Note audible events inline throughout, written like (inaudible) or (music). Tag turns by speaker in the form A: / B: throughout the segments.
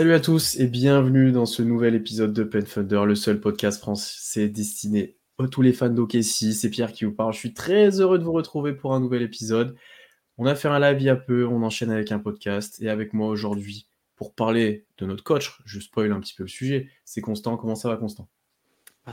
A: Salut à tous et bienvenue dans ce nouvel épisode de Pen Thunder, le seul podcast français destiné à tous les fans d'OKC. C'est Pierre qui vous parle. Je suis très heureux de vous retrouver pour un nouvel épisode. On a fait un live il y a peu, on enchaîne avec un podcast et avec moi aujourd'hui pour parler de notre coach. Je spoil un petit peu le sujet. C'est Constant. Comment ça va, Constant?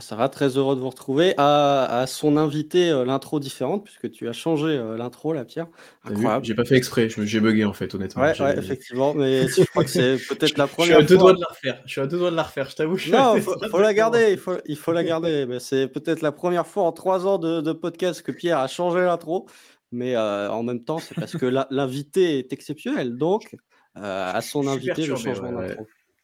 B: Ça va, très heureux de vous retrouver. À, à son invité, euh, l'intro différente, puisque tu as changé euh, l'intro, là, Pierre. Incroyable.
A: J'ai pas fait exprès. je me- J'ai bugué en fait, honnêtement.
B: Ouais, effectivement, mais (laughs) je crois que c'est peut-être la
A: Je suis à
B: première
A: deux
B: fois.
A: doigts de la refaire. Je suis à deux doigts de la refaire. Je t'avoue.
B: Non, faut, faut la garder, il faut, il faut la garder. Mais c'est peut-être la première fois en trois ans de, de podcast que Pierre a changé l'intro. Mais euh, en même temps, c'est parce que la- l'invité est exceptionnel. Donc, euh, à son invité, le changement
A: ouais, ouais.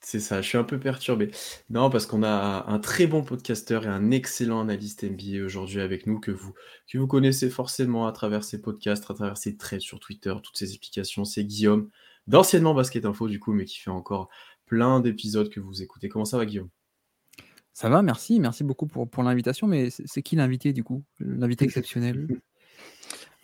A: C'est ça, je suis un peu perturbé. Non, parce qu'on a un très bon podcasteur et un excellent analyste NBA aujourd'hui avec nous que vous, que vous connaissez forcément à travers ses podcasts, à travers ses threads sur Twitter, toutes ses explications. C'est Guillaume, d'anciennement Basket Info du coup, mais qui fait encore plein d'épisodes que vous écoutez. Comment ça va, Guillaume?
C: Ça va, merci, merci beaucoup pour, pour l'invitation, mais c'est qui l'invité du coup? L'invité (laughs) exceptionnel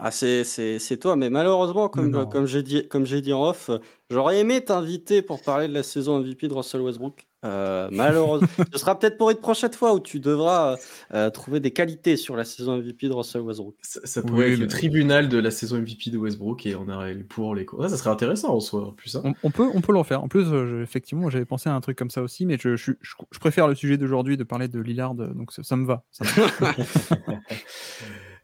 B: Ah, c'est, c'est, c'est toi, mais malheureusement, comme,
C: non.
B: comme j'ai dit, comme j'ai dit en off, j'aurais aimé t'inviter pour parler de la saison MVP de Russell Westbrook. Euh, malheureusement, (laughs) ce sera peut-être pour une prochaine fois où tu devras euh, trouver des qualités sur la saison MVP de Russell Westbrook.
A: Ça, ça
C: Oui,
A: pourrait être le tribunal de la saison MVP de Westbrook et on aurait les pour, les contre. Ah, ça serait intéressant en soi, en plus. hein.
C: on, on peut, on peut le refaire. En plus, euh, je- effectivement, j'avais pensé à un truc comme ça aussi, mais je, je, je- je préfère le sujet d'aujourd'hui de parler de Lillard, donc ça, ça me va. ça me va. (laughs)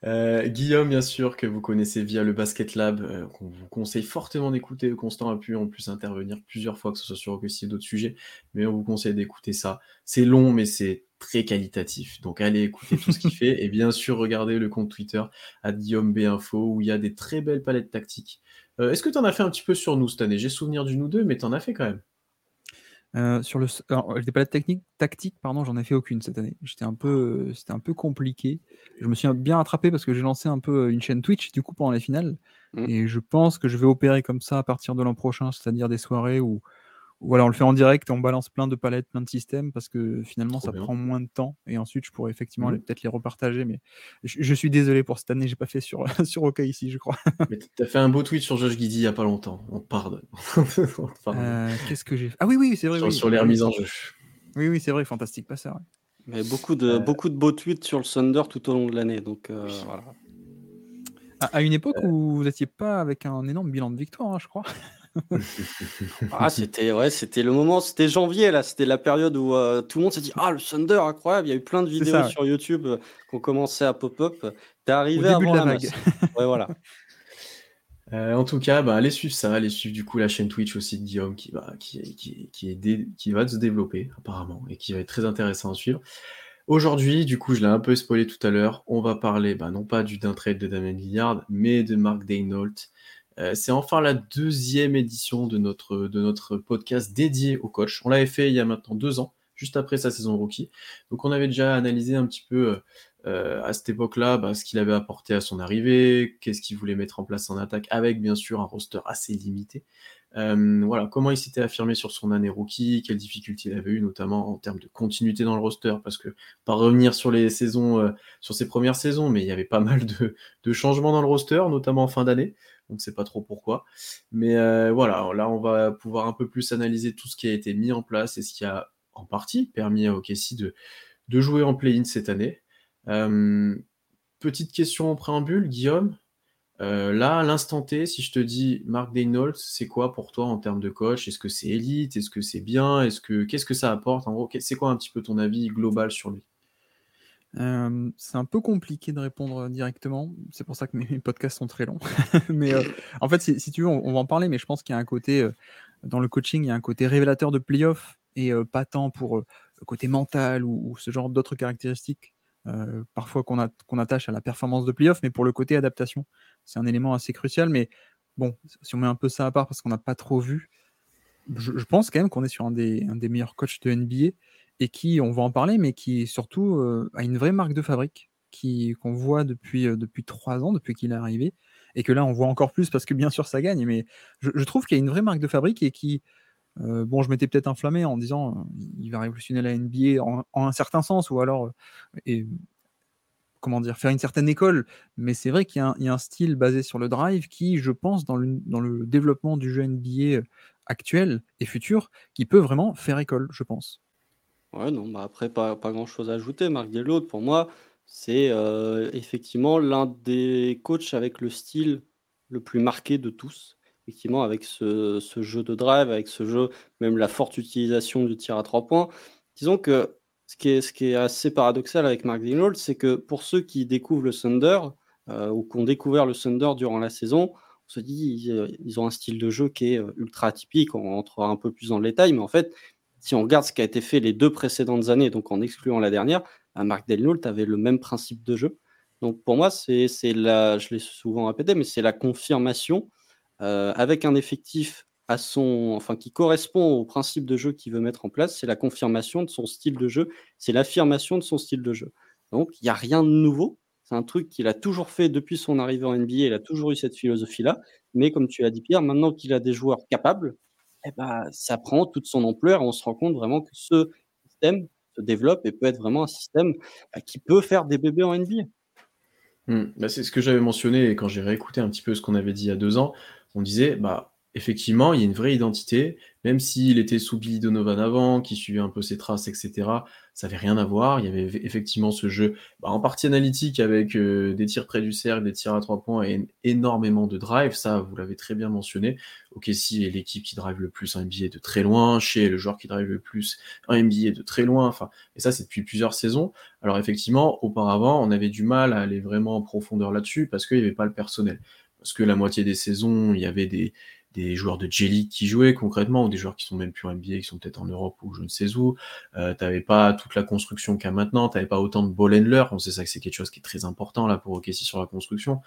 A: Euh, Guillaume, bien sûr, que vous connaissez via le Basket Lab, euh, qu'on vous conseille fortement d'écouter. Constant a pu en plus intervenir plusieurs fois, que ce soit sur OKC et d'autres sujets, mais on vous conseille d'écouter ça. C'est long, mais c'est très qualitatif. Donc allez écouter tout ce qu'il (laughs) fait. Et bien sûr, regardez le compte Twitter à Guillaume B Info, où il y a des très belles palettes tactiques. Euh, Est-ce que tu en as fait un petit peu sur nous cette année? J'ai souvenir du nous deux, mais tu en as fait quand même.
C: Euh, sur le, alors, les palettes techniques, tactiques, pardon, j'en ai fait aucune cette année. J'étais un peu, euh, c'était un peu compliqué. Je me suis bien rattrapé parce que j'ai lancé un peu euh, une chaîne Twitch du coup pendant les finales,
B: Mm.
C: et je pense que je vais opérer comme ça à partir de l'an prochain, c'est-à-dire des soirées où, voilà, on le fait en direct, et on balance plein de palettes, plein de systèmes parce que finalement
A: Trop
C: ça
A: bien.
C: prend moins de temps, et ensuite je pourrais effectivement les- peut-être les repartager. Mais je, je suis désolé pour cette année, j'ai pas fait sur (laughs) sur OK ici, je crois.
A: Mais tu as fait un beau tweet sur Josh Giddy il y a pas longtemps. On te pardonne. (laughs)
C: Euh, Qu'est-ce que j'ai fait? Ah oui, oui, c'est vrai.
A: sur,
C: oui.
A: sur les remises en jeu.
C: Oui, oui, c'est vrai, fantastique passeur. ouais.
B: Mais beaucoup de,
A: Euh.
B: beaucoup de beaux tweets sur le Thunder tout au long de l'année. Donc, euh, voilà.
C: À, à une époque où vous n'étiez pas avec un énorme bilan de victoire, hein, je crois.
B: Ah, c'était ouais, c'était le moment, c'était janvier là, c'était la période où euh, tout le monde s'est dit ah le Thunder incroyable, il y a eu plein de vidéos
C: ça, ouais.
B: sur YouTube euh, qui ont commencé à pop-up. T'es arrivé
C: Au début
B: avant
C: de la
B: la
C: vague.
B: masse. (laughs) Ouais voilà.
A: Euh, en tout cas, bah, allez suivre ça, allez suivre du coup la chaîne Twitch aussi de Guillaume qui va, qui, qui, qui, est dé- qui va se développer apparemment et qui va être très intéressant à suivre. Aujourd'hui, du coup, je l'ai un peu spoilé tout à l'heure, on va parler bah, non pas du d'un trade de Damien Lillard, mais de Mark Daynault. Euh, c'est enfin la deuxième édition de notre, podcast dédié au coach. On l'avait fait il y a maintenant deux ans, juste après sa saison rookie. Donc on avait déjà analysé un petit peu euh, euh, à cette époque-là bah, ce qu'il avait apporté à son arrivée, qu'est-ce qu'il voulait mettre en place en attaque, avec bien sûr un roster assez limité. Voilà, comment il s'était affirmé sur son année rookie, quelles difficultés il avait eu, notamment en termes de continuité dans le roster, parce que pas revenir sur les saisons, sur ses premières saisons, mais il y avait pas mal de changements dans le roster, notamment en fin d'année. On ne sait pas trop pourquoi. Mais euh, voilà, là, on va pouvoir un peu plus analyser tout ce qui a été mis en place et ce qui a en partie permis à OKC de, jouer en play-in cette année. Euh, petite question en préambule, Guillaume. Euh, là, à l'instant T, si je te dis Mark Daynault, c'est quoi pour toi en termes de coach? Est-ce que c'est élite? Est-ce que c'est bien? Est-ce que qu'est-ce que ça apporte? En gros, c'est quoi un petit peu ton avis global sur lui?
C: Euh, c'est un peu compliqué de répondre directement. C'est pour ça que mes, podcasts sont très longs. (laughs) mais euh, en fait, si, tu veux, on, va en parler, mais je pense qu'il y a un côté, euh, dans le coaching, il y a un côté révélateur de playoff et pas tant pour le côté mental ou, ce genre d'autres caractéristiques, parfois qu'on attache à la performance de playoff, mais pour le côté adaptation. C'est un élément assez crucial. Mais bon, si on met un peu ça à part parce qu'on n'a pas trop vu, je, je pense quand même qu'on est sur un des, un des meilleurs coachs de NBA et qui, on va en parler, mais qui surtout a une vraie marque de fabrique qui qu'on voit depuis, depuis trois ans, depuis qu'il est arrivé, et que là on voit encore plus parce que bien sûr ça gagne, mais je, trouve qu'il y a une vraie marque de fabrique et qui, bon, je m'étais peut-être inflammé en disant il va révolutionner la NBA en, un certain sens ou alors comment dire, faire une certaine école, mais c'est vrai qu'il y, a un style basé sur le drive qui, je pense, dans le, dans le développement du jeu NBA actuel et futur, qui peut vraiment faire école, je pense.
B: Ouais, non, bah après, pas, pas grand-chose à ajouter. Marc Delot, pour moi, c'est euh, effectivement l'un des coachs avec le style le plus marqué de tous. Effectivement, avec ce, ce jeu de drive, avec ce jeu, même la forte utilisation du tir à trois points. Disons que ce qui est, ce qui est assez paradoxal avec Mark Dingle, c'est que pour ceux qui découvrent le Thunder euh, ou qui ont découvert le Thunder durant la saison, on se dit ils, ils ont un style de jeu qui est euh, ultra atypique. On rentrera un peu plus dans le détail, mais en fait, si on regarde ce qui a été fait les deux précédentes années, donc en excluant la dernière, bah, Mark Delnault avait le même principe de jeu. Donc pour moi, c'est la, je l'ai souvent répété, mais c'est la confirmation euh, avec un effectif à son, enfin, qui correspond au principe de jeu qu'il veut mettre en place. C'est la confirmation de son style de jeu, c'est l'affirmation de son style de jeu. Donc il n'y a rien de nouveau. C'est un truc qu'il a toujours fait depuis son arrivée en NBA. Il a toujours eu cette philosophie-là. Mais comme tu l'as dit, Pierre, maintenant qu'il a des joueurs capables, eh ben, ça prend toute son ampleur et on se rend compte vraiment que ce système se développe et peut être vraiment un système bah, qui peut faire des bébés en NBA.
A: Mmh. C'est ce que j'avais mentionné quand j'ai réécouté un petit peu ce qu'on avait dit il y a deux ans. On disait, bah, effectivement, il y a une vraie identité, même s'il était sous Billy Donovan avant, qui suivait un peu ses traces, etc. Ça n'avait rien à voir. Il y avait effectivement ce jeu, bah, en partie analytique, avec euh, des tirs près du cercle, des tirs à trois points et énormément de drive. Ça, vous l'avez très bien mentionné. Ok, si l'équipe qui drive le plus en NBA de très loin, chez le joueur qui drive le plus en NBA de très loin. Enfin, et ça, c'est depuis plusieurs saisons. Alors effectivement, auparavant, on avait du mal à aller vraiment en profondeur là-dessus parce qu'il n'y avait pas le personnel parce que la moitié des saisons, il y avait des, des joueurs de Jelly qui jouaient concrètement, ou des joueurs qui sont même plus en NBA, qui sont peut-être en Europe ou je ne sais où. Euh, t'avais pas toute la construction a maintenant, t'avais pas autant de ball. On sait ça que c'est quelque chose qui est très important là pour OKC sur la construction.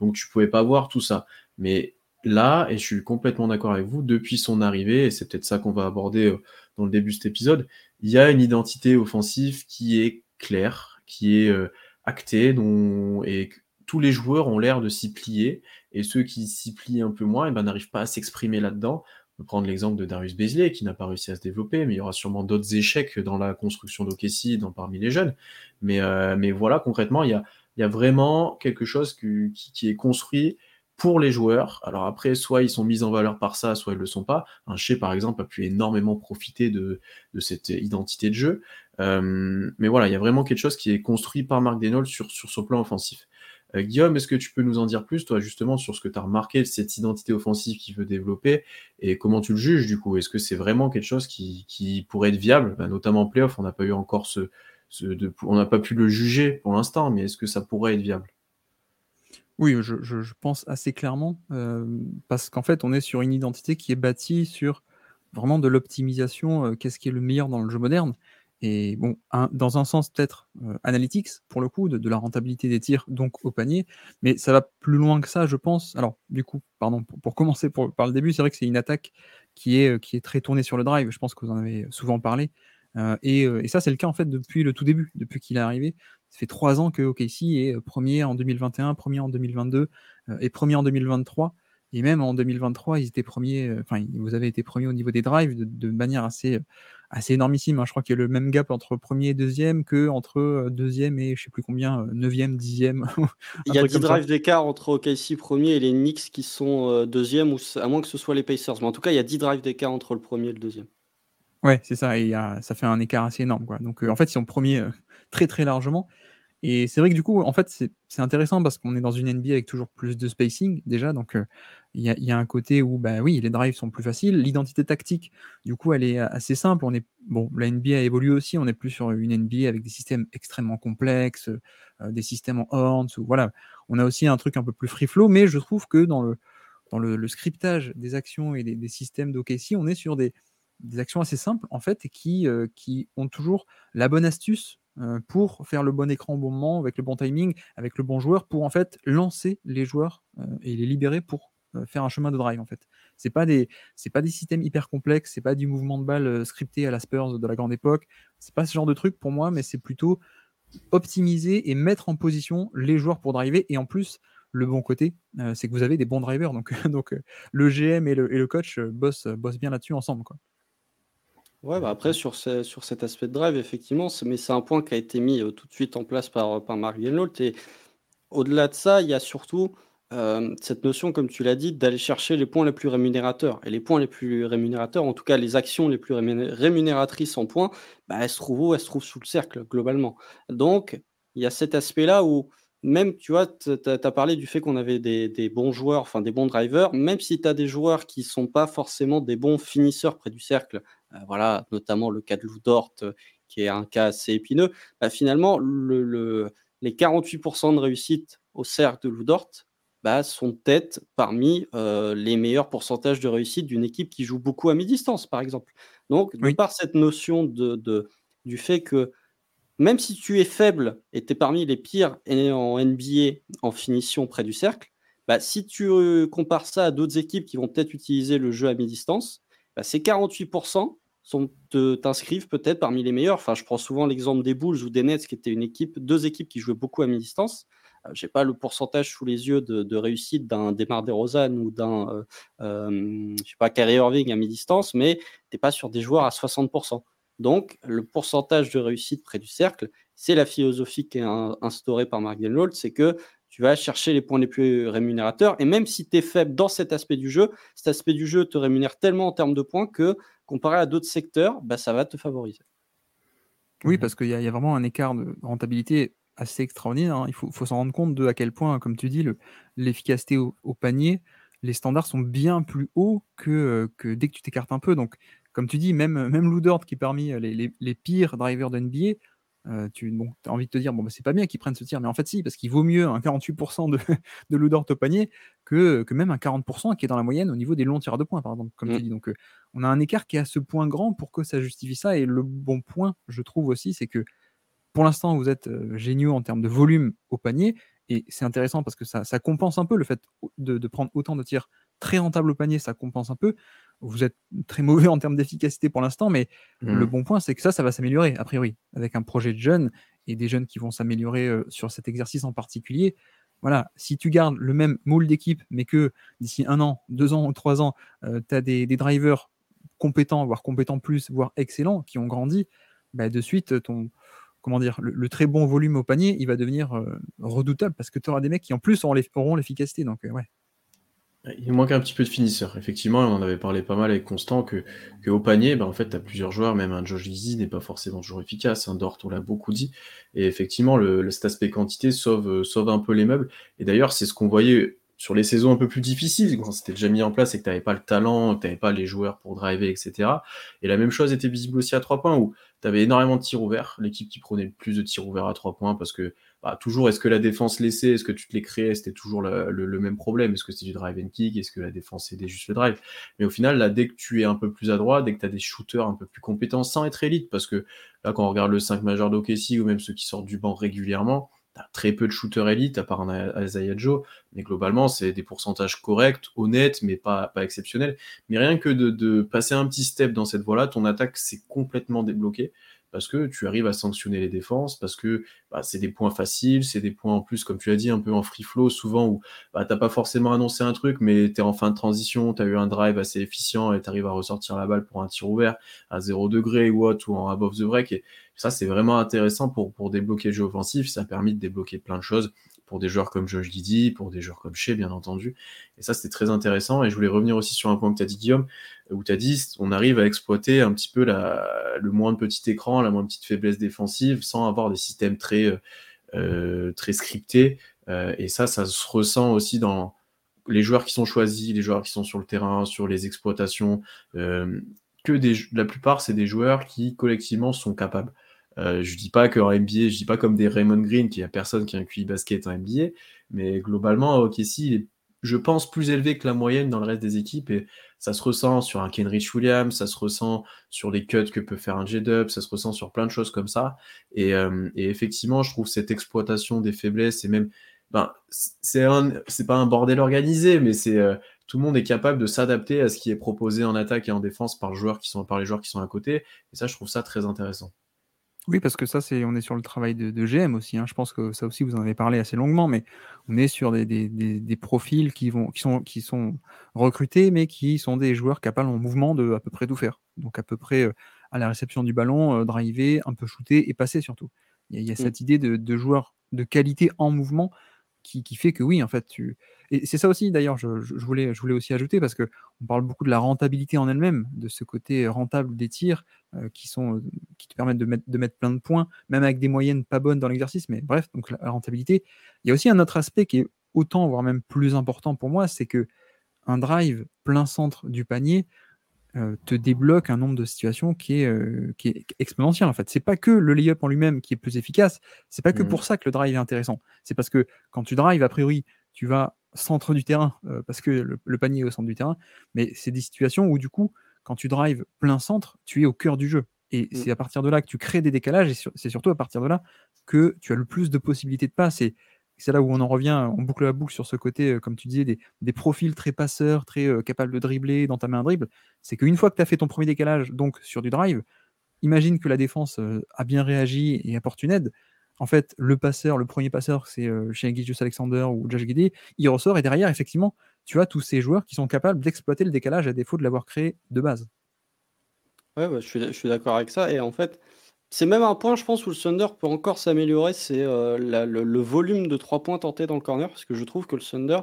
A: Donc tu pouvais pas voir tout ça. Mais là, et je suis complètement d'accord avec vous, depuis son arrivée, et c'est peut-être ça qu'on va aborder euh, dans le début de cet épisode, il y a une identité offensive qui est claire, qui est euh, actée, dont, et tous les joueurs ont l'air de s'y plier, et ceux qui s'y plient un peu moins, eh ben, n'arrivent pas à s'exprimer là-dedans. On peut prendre l'exemple de Darius Bezley, qui n'a pas réussi à se développer, mais il y aura sûrement d'autres échecs dans la construction d'Okessi, dans parmi les jeunes. Mais, euh, mais voilà, concrètement, il y a, y a vraiment quelque chose qui, qui, est construit pour les joueurs. Alors après, soit ils sont mis en valeur par ça, soit ils le sont pas. Un Shea, par exemple, a pu énormément profiter de, de cette identité de jeu. Euh, mais voilà, il y a vraiment quelque chose qui est construit par Marc Denol sur, sur son plan offensif. Euh, Guillaume, est-ce que tu peux nous en dire plus, toi, justement, sur ce que tu as remarqué cette identité offensive qu'il veut développer et comment tu le juges, du coup? Est-ce que c'est vraiment quelque chose qui, pourrait être viable? Bah, Notamment en playoff, on n'a pas eu encore ce. on n'a pas pu le juger pour l'instant, mais est-ce que ça pourrait être viable?
C: Oui, je, pense assez clairement, euh, parce qu'en fait, on est sur une identité qui est bâtie sur vraiment de l'optimisation, euh, qu'est-ce qui est le meilleur dans le jeu moderne. Et bon, dans un sens peut-être euh, analytics, pour le coup, de, la rentabilité des tirs, donc au panier, mais ça va plus loin que ça, je pense. Alors, du coup, pardon, pour, commencer par le début, c'est vrai que c'est une attaque qui est, qui est très tournée sur le drive, je pense que vous en avez souvent parlé. Euh, euh, et, ça, c'est le cas en fait depuis le tout début, depuis qu'il est arrivé. Ça fait trois ans que OKC est premier en 2021, premier en 2022 et premier en 2023. Et même en 2023, ils étaient premiers, enfin, vous avez été premier au niveau des drives de manière assez, assez énormissime. Hein. Je crois qu'il y a le même gap entre premier et deuxième que entre euh, deuxième et je sais plus combien, euh, neuvième, dixième. (laughs)
B: Il y a 10 drives d'écart entre OKC premier et les Knicks qui sont euh, deuxième, ou à moins que ce soit les Pacers. Mais en tout cas, il y a 10 drives d'écart entre le premier et le deuxième.
C: Ouais, c'est ça. Et ça fait un écart assez énorme. Quoi. Donc en fait, ils sont premiers très très largement. Et c'est vrai que du coup, en fait, c'est intéressant parce qu'on est dans une NBA avec toujours plus de spacing déjà. Donc, il y, a un côté où, bah oui, les drives sont plus faciles. L'identité tactique, du coup, elle est assez simple. On est, bon, la NBA a évolué aussi. On est plus sur une NBA avec des systèmes extrêmement complexes, des systèmes en horns. Ou, voilà. On a aussi un truc un peu plus free flow. Mais je trouve que dans le, dans le, scriptage des actions et des, systèmes d'OKC, on est sur des, des actions assez simples, en fait, qui, qui ont toujours la bonne astuce euh, pour faire le bon écran au bon moment, avec le bon timing, avec le bon joueur, pour en fait lancer les joueurs euh, et les libérer pour euh, faire un chemin de drive en fait. C'est pas des c'est pas des systèmes hyper complexes, c'est pas du mouvement de balle scripté à la Spurs de la grande époque. C'est pas ce genre de truc pour moi, mais c'est plutôt optimiser et mettre en position les joueurs pour driver et en plus le bon côté, c'est que vous avez des bons drivers. Donc, (laughs) donc le GM et le, et le coach bossent, bossent bien là-dessus ensemble.
B: Ouais, bah après, sur, sur cet aspect de drive, effectivement, mais c'est un point qui a été mis tout de suite en place par, par Mark. Et au-delà de ça, il y a surtout cette notion, comme tu l'as dit, d'aller chercher les points les plus rémunérateurs. Et les points les plus rémunérateurs, en tout cas les actions les plus rémunératrices en points, bah, elles se trouvent où? Elles se trouvent sous le cercle, globalement. Donc, il y a cet aspect-là où, même, tu vois, tu as parlé du fait qu'on avait des, bons joueurs, enfin des bons drivers, même si tu as des joueurs qui ne sont pas forcément des bons finisseurs près du cercle, euh, voilà, notamment le cas de Lou Dort, euh, qui est un cas assez épineux, bah, finalement, le, les 48% de réussite au cercle de Lou Dort, bah, sont peut-être parmi euh, les meilleurs pourcentages de réussite d'une équipe qui joue beaucoup à mi-distance, par exemple. Donc, de par cette notion de, du fait que même si tu es faible et tu es parmi les pires en NBA en finition près du cercle, bah, si tu compares ça à d'autres équipes qui vont peut-être utiliser le jeu à mi-distance, bah, ces 48% t'inscrivent peut-être parmi les meilleurs. Enfin, je prends souvent l'exemple des Bulls ou des Nets, qui étaient une équipe, deux équipes qui jouaient beaucoup à mi-distance. Euh, je n'ai pas le pourcentage sous les yeux de, réussite d'un Demar DeRozan ou d'un, euh, euh, je sais pas, Kyrie Irving à mi-distance, mais tu n'es pas sur des joueurs à 60%. Donc, le pourcentage de réussite près du cercle, c'est la philosophie qui est instaurée par Mark Denlold, c'est que tu vas chercher les points les plus rémunérateurs. Et même si tu es faible dans cet aspect du jeu, cet aspect du jeu te rémunère tellement en termes de points que, comparé à d'autres secteurs, bah, ça va te favoriser.
C: Oui, parce qu'il y, a vraiment un écart de rentabilité assez extraordinaire. Hein. Il faut, s'en rendre compte de à quel point, comme tu dis, l'efficacité au, panier, les standards sont bien plus hauts que, que dès que tu t'écartes un peu. Donc, comme tu dis, même, même Ludort, qui est parmi les, les, pires drivers d'NBA, euh, tu bon, as envie de te dire, bon, bah, c'est pas bien qu'ils prennent ce tir, mais en fait, si, parce qu'il vaut mieux un 48% de, (laughs) de Ludort au panier que, que même un 40% qui est dans la moyenne au niveau des longs tirs de points, par exemple, comme tu mmh. dis. Donc, euh, on a un écart qui est à ce point grand pour que ça justifie ça. Et le bon point, je trouve aussi, c'est que pour l'instant, vous êtes euh, géniaux en termes de volume au panier. Et c'est intéressant parce que ça, ça, compense un peu le fait de, de, prendre autant de tirs très rentables au panier, ça compense un peu vous êtes très mauvais en termes d'efficacité pour l'instant, mais le mmh. bon point, c'est que ça, ça va s'améliorer, a priori, avec un projet de jeunes et des jeunes qui vont s'améliorer euh, sur cet exercice en particulier. Voilà, si tu gardes le même moule d'équipe, mais que d'ici un an, deux ans ou (laughs) trois ans, euh, tu as des, drivers compétents, voire compétents plus, voire excellents, qui ont grandi, bah, de suite, ton, comment dire, le, très bon volume au panier, il va devenir euh, redoutable parce que tu auras des mecs qui en plus auront l'efficacité. Donc, ouais,
A: il manque un petit peu de finisseur. Effectivement, on en avait parlé pas mal avec Constant que, au panier, ben en fait, tu as plusieurs joueurs, même un Josh Lizzy n'est pas forcément toujours efficace. Un Dort, on l'a beaucoup dit. Et effectivement, le, cet aspect quantité sauve, euh, sauve un peu les meubles. Et d'ailleurs, c'est ce qu'on voyait sur les saisons un peu plus difficiles, quand c'était déjà mis en place et que tu n'avais pas le talent, que tu n'avais pas les joueurs pour driver, etc. Et la même chose était visible aussi à trois points, où tu avais énormément de tirs ouverts, l'équipe qui prenait le plus de tirs ouverts à trois points, parce que bah, toujours, est-ce que la défense laissait, est-ce que tu te les créais, c'était toujours le, même problème. Est-ce que c'était du drive and kick, est-ce que la défense aidait juste le drive? Mais au final, là, dès que tu es un peu plus à droite, dès que tu as des shooters un peu plus compétents, sans être élite, parce que là, quand on regarde le 5 majeur d'OKC ou même ceux qui sortent du banc régulièrement, tu as très peu de shooters élites, à part un Isaiah Joe, mais globalement, c'est des pourcentages corrects, honnêtes, mais pas, pas exceptionnels. Mais rien que de, de passer un petit step dans cette voie-là, ton attaque s'est complètement débloquée parce que tu arrives à sanctionner les défenses, parce que bah, c'est des points faciles, c'est des points en plus, comme tu as dit, un peu en free flow, souvent où bah, tu n'as pas forcément annoncé un truc, mais tu es en fin de transition, tu as eu un drive assez efficient et tu arrives à ressortir la balle pour un tir ouvert à 0 degré ou autre, ou en above the break. Et ça, c'est vraiment intéressant pour, pour débloquer le jeu offensif. Ça a permis de débloquer plein de choses pour des joueurs comme Josh Didi, pour des joueurs comme Shea, bien entendu. Et ça, c'était très intéressant. Et je voulais revenir aussi sur un point que tu as dit, Guillaume, où tu as dit on arrive à exploiter un petit peu le moins de petit écran, la moins petite faiblesse défensive, sans avoir des systèmes très, euh, euh, très scriptés. Euh, et ça, ça se ressent aussi dans les joueurs qui sont choisis, les joueurs qui sont sur le terrain, sur les exploitations. que des, la plupart, c'est des joueurs qui collectivement sont capables. Euh, je dis pas qu'en NBA, je dis pas comme des Raymond Green, qui a personne qui a un QI basket en NBA, mais globalement, OKC, il est, je pense, plus élevé que la moyenne dans le reste des équipes, et ça se ressent sur un Kenrich Williams, ça se ressent sur les cuts que peut faire un J-Dub, ça se ressent sur plein de choses comme ça, et, euh, et, effectivement, je trouve cette exploitation des faiblesses, et même, ben, c'est pas un bordel organisé, mais c'est euh, tout le monde est capable de s'adapter à ce qui est proposé en attaque et en défense par, qui sont, par les joueurs qui sont à côté, et ça, je trouve ça très intéressant.
C: Oui, parce que ça, c'est, on est sur le travail de, GM aussi. Hein. Je pense que ça aussi, vous en avez parlé assez longuement, mais on est sur des, profils qui, vont, qui, sont, qui sont recrutés, mais qui sont des joueurs capables en mouvement de à peu près tout faire. Donc à peu près euh, à la réception du ballon, euh, driver, un peu shooter et passer surtout. Il y a, mmh. cette idée de, de joueurs de qualité en mouvement qui, fait que oui, en fait, tu. Et c'est ça aussi, d'ailleurs, je, voulais, je voulais aussi ajouter, parce qu'on parle beaucoup de la rentabilité en elle-même, de ce côté rentable des tirs euh, qui, sont, euh, qui te permettent de mettre, de mettre plein de points, même avec des moyennes pas bonnes dans l'exercice. Mais bref, donc la, rentabilité. Il y a aussi un autre aspect qui est autant, voire même plus important pour moi, c'est que un drive plein centre du panier, euh, te débloque un nombre de situations qui est, euh, qui est exponentiel en fait. C'est pas que le layup en lui-même qui est plus efficace, c'est pas que mmh. pour ça que le drive est intéressant. C'est parce que quand tu drives, a priori, tu vas centre du terrain euh, parce que le, panier est au centre du terrain, mais c'est des situations où du coup, quand tu drives plein centre, tu es au cœur du jeu. Et mmh. c'est à partir de là que tu crées des décalages et c'est surtout à partir de là que tu as le plus de possibilités de passe. Et c'est là où on en revient, on boucle la boucle sur ce côté, euh, comme tu disais, des, profils très passeurs, très euh, capables de dribbler, d'entamer un dribble. C'est qu'une fois que tu as fait ton premier décalage, donc sur du drive, imagine que la défense euh, a bien réagi et apporte une aide. En fait, le passeur, le premier passeur, c'est chez Gigius Alexander ou Josh Gidey, il ressort et derrière, effectivement, tu as tous ces joueurs qui sont capables d'exploiter le décalage à défaut de l'avoir créé de base.
B: Ouais, je suis, je suis d'accord avec ça. Et en fait, c'est même un point, je pense, où le Thunder peut encore s'améliorer, c'est euh, le, volume de 3 points tentés dans le corner, parce que je trouve que le Thunder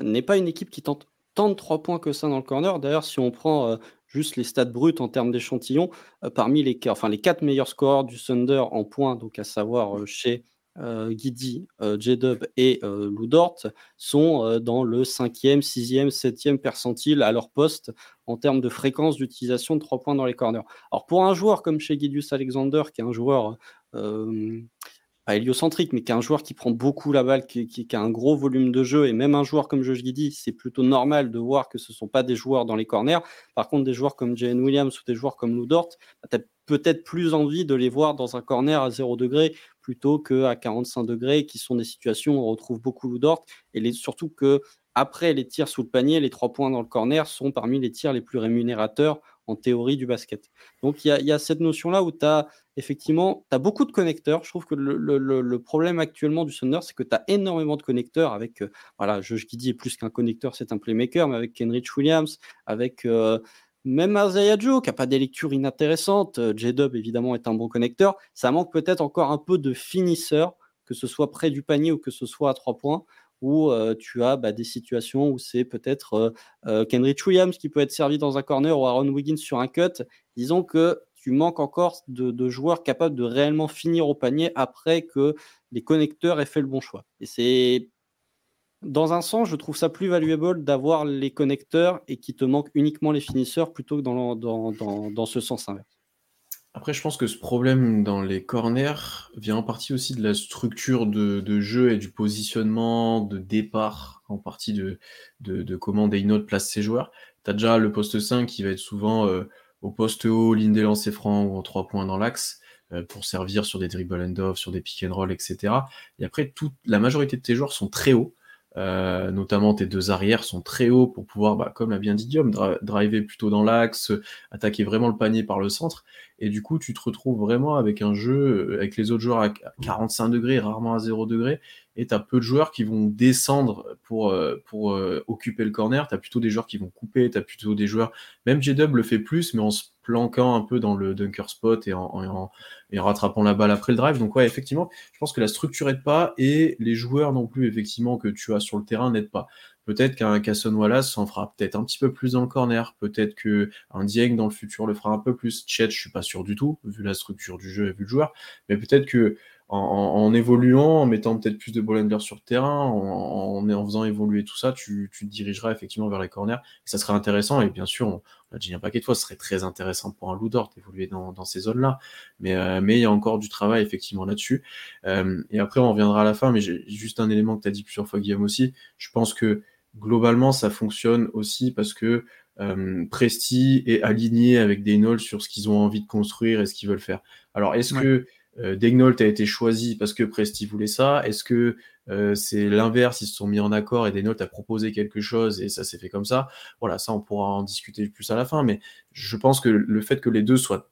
B: n'est pas une équipe qui tente tant de 3 points que ça dans le corner. D'ailleurs, si on prend euh, juste les stats bruts en termes d'échantillons, euh, parmi les, 4 meilleurs scores du Thunder en points, donc à savoir chez euh, Guidi, euh, J-Dub et euh, Ludort sont dans le 5e, 6e, 7e percentile à leur poste en termes de fréquence d'utilisation de 3 points dans les corners. Alors pour un joueur comme chez Gidius Alexander, qui est un joueur pas héliocentrique, mais qui est un joueur qui prend beaucoup la balle, qui, a un gros volume de jeu, et même un joueur comme Josh Giddy, c'est plutôt normal de voir que ce ne sont pas des joueurs dans les corners. Par contre, des joueurs comme Jalen Williams ou des joueurs comme Lou Dort, bah, peut-être plus envie de les voir dans un corner à 0 degré plutôt qu'à 45 degrés, qui sont des situations où on retrouve beaucoup Lou Dort, et surtout que après les tirs sous le panier, les trois points dans le corner sont parmi les tirs les plus rémunérateurs en théorie du basket. Donc il y, a cette notion-là où tu as effectivement as beaucoup de connecteurs. Je trouve que le, problème actuellement du Thunder, c'est que tu as énormément de connecteurs avec, euh, voilà, je, je dis plus qu'un connecteur, c'est un playmaker, mais avec Kenrich Williams, avec euh, même Isaiah Joe, qui n'a pas des lectures inintéressantes. Euh, J-Dub, évidemment, est un bon connecteur. Ça manque peut-être encore un peu de finisseur, que ce soit près du panier ou que ce soit à trois points où tu as bah, des situations où c'est peut-être Kenrich Williams qui peut être servi dans un corner ou Aaron Wiggins sur un cut. Disons que tu manques encore de, joueurs capables de réellement finir au panier après que les connecteurs aient fait le bon choix. Et c'est dans un sens, je trouve ça plus valuable d'avoir les connecteurs et qui te manquent uniquement les finisseurs plutôt que dans, dans, dans ce sens inverse.
A: Après, je pense que ce problème dans les corners vient en partie aussi de la structure de, jeu et du positionnement de départ, en partie de, de, comment Daynote place ses joueurs. Tu déjà le poste 5 qui va être souvent euh, au poste haut, ligne des lancers francs ou en 3 points dans l'axe euh, pour servir sur des dribble and off, sur des pick and roll, etc. Et après, toute, la majorité de tes joueurs sont très hauts. Euh, notamment tes deux arrières sont très hauts pour pouvoir, bah, comme l'a bien dit Guillaume, driver plutôt dans l'axe, attaquer vraiment le panier par le centre. Et du coup, tu te retrouves vraiment avec un jeu, euh, avec les autres joueurs à 45 degrés, rarement à 0 degré, et tu as peu de joueurs qui vont descendre pour, euh, pour occuper le corner. Tu as plutôt des joueurs qui vont couper, tu as plutôt des joueurs, même J-Dub le fait plus, mais en se planquant un peu dans le dunker spot et en, rattrapant la balle après le drive. Donc ouais, effectivement, je pense que la structure aide pas et les joueurs non plus, effectivement, que tu as sur le terrain n'aident pas. Peut-être qu'un Casson Wallace en fera peut-être un petit peu plus dans le corner. Peut-être qu'un Dieng dans le futur le fera un peu plus. Chet, je suis pas sûr du tout, vu la structure du jeu et vu le joueur. Mais peut-être que en, évoluant, en mettant peut-être plus de ball sur le terrain, en, en, faisant évoluer tout ça, tu, te dirigeras effectivement vers les corners. Et ça serait intéressant. Et bien sûr, on, l'a dit un paquet de fois, ce serait très intéressant pour un Loudort d'évoluer dans, dans, ces zones-là. Mais, euh, mais il y a encore du travail effectivement là-dessus. Euh, et après, on reviendra à la fin. Mais j'ai juste un élément que tu as dit plusieurs fois, Guillaume aussi. Je pense que globalement, ça fonctionne aussi parce que euh, Presti est aligné avec Daynold sur ce qu'ils ont envie de construire et ce qu'ils veulent faire. Alors, est-ce que euh, a été choisi parce que Presti voulait ça Est-ce que euh, c'est l'inverse? Ils se sont mis en accord et Daynold a proposé quelque chose et ça s'est fait comme ça Voilà, ça, on pourra en discuter plus à la fin. Mais je pense que le fait que les deux soient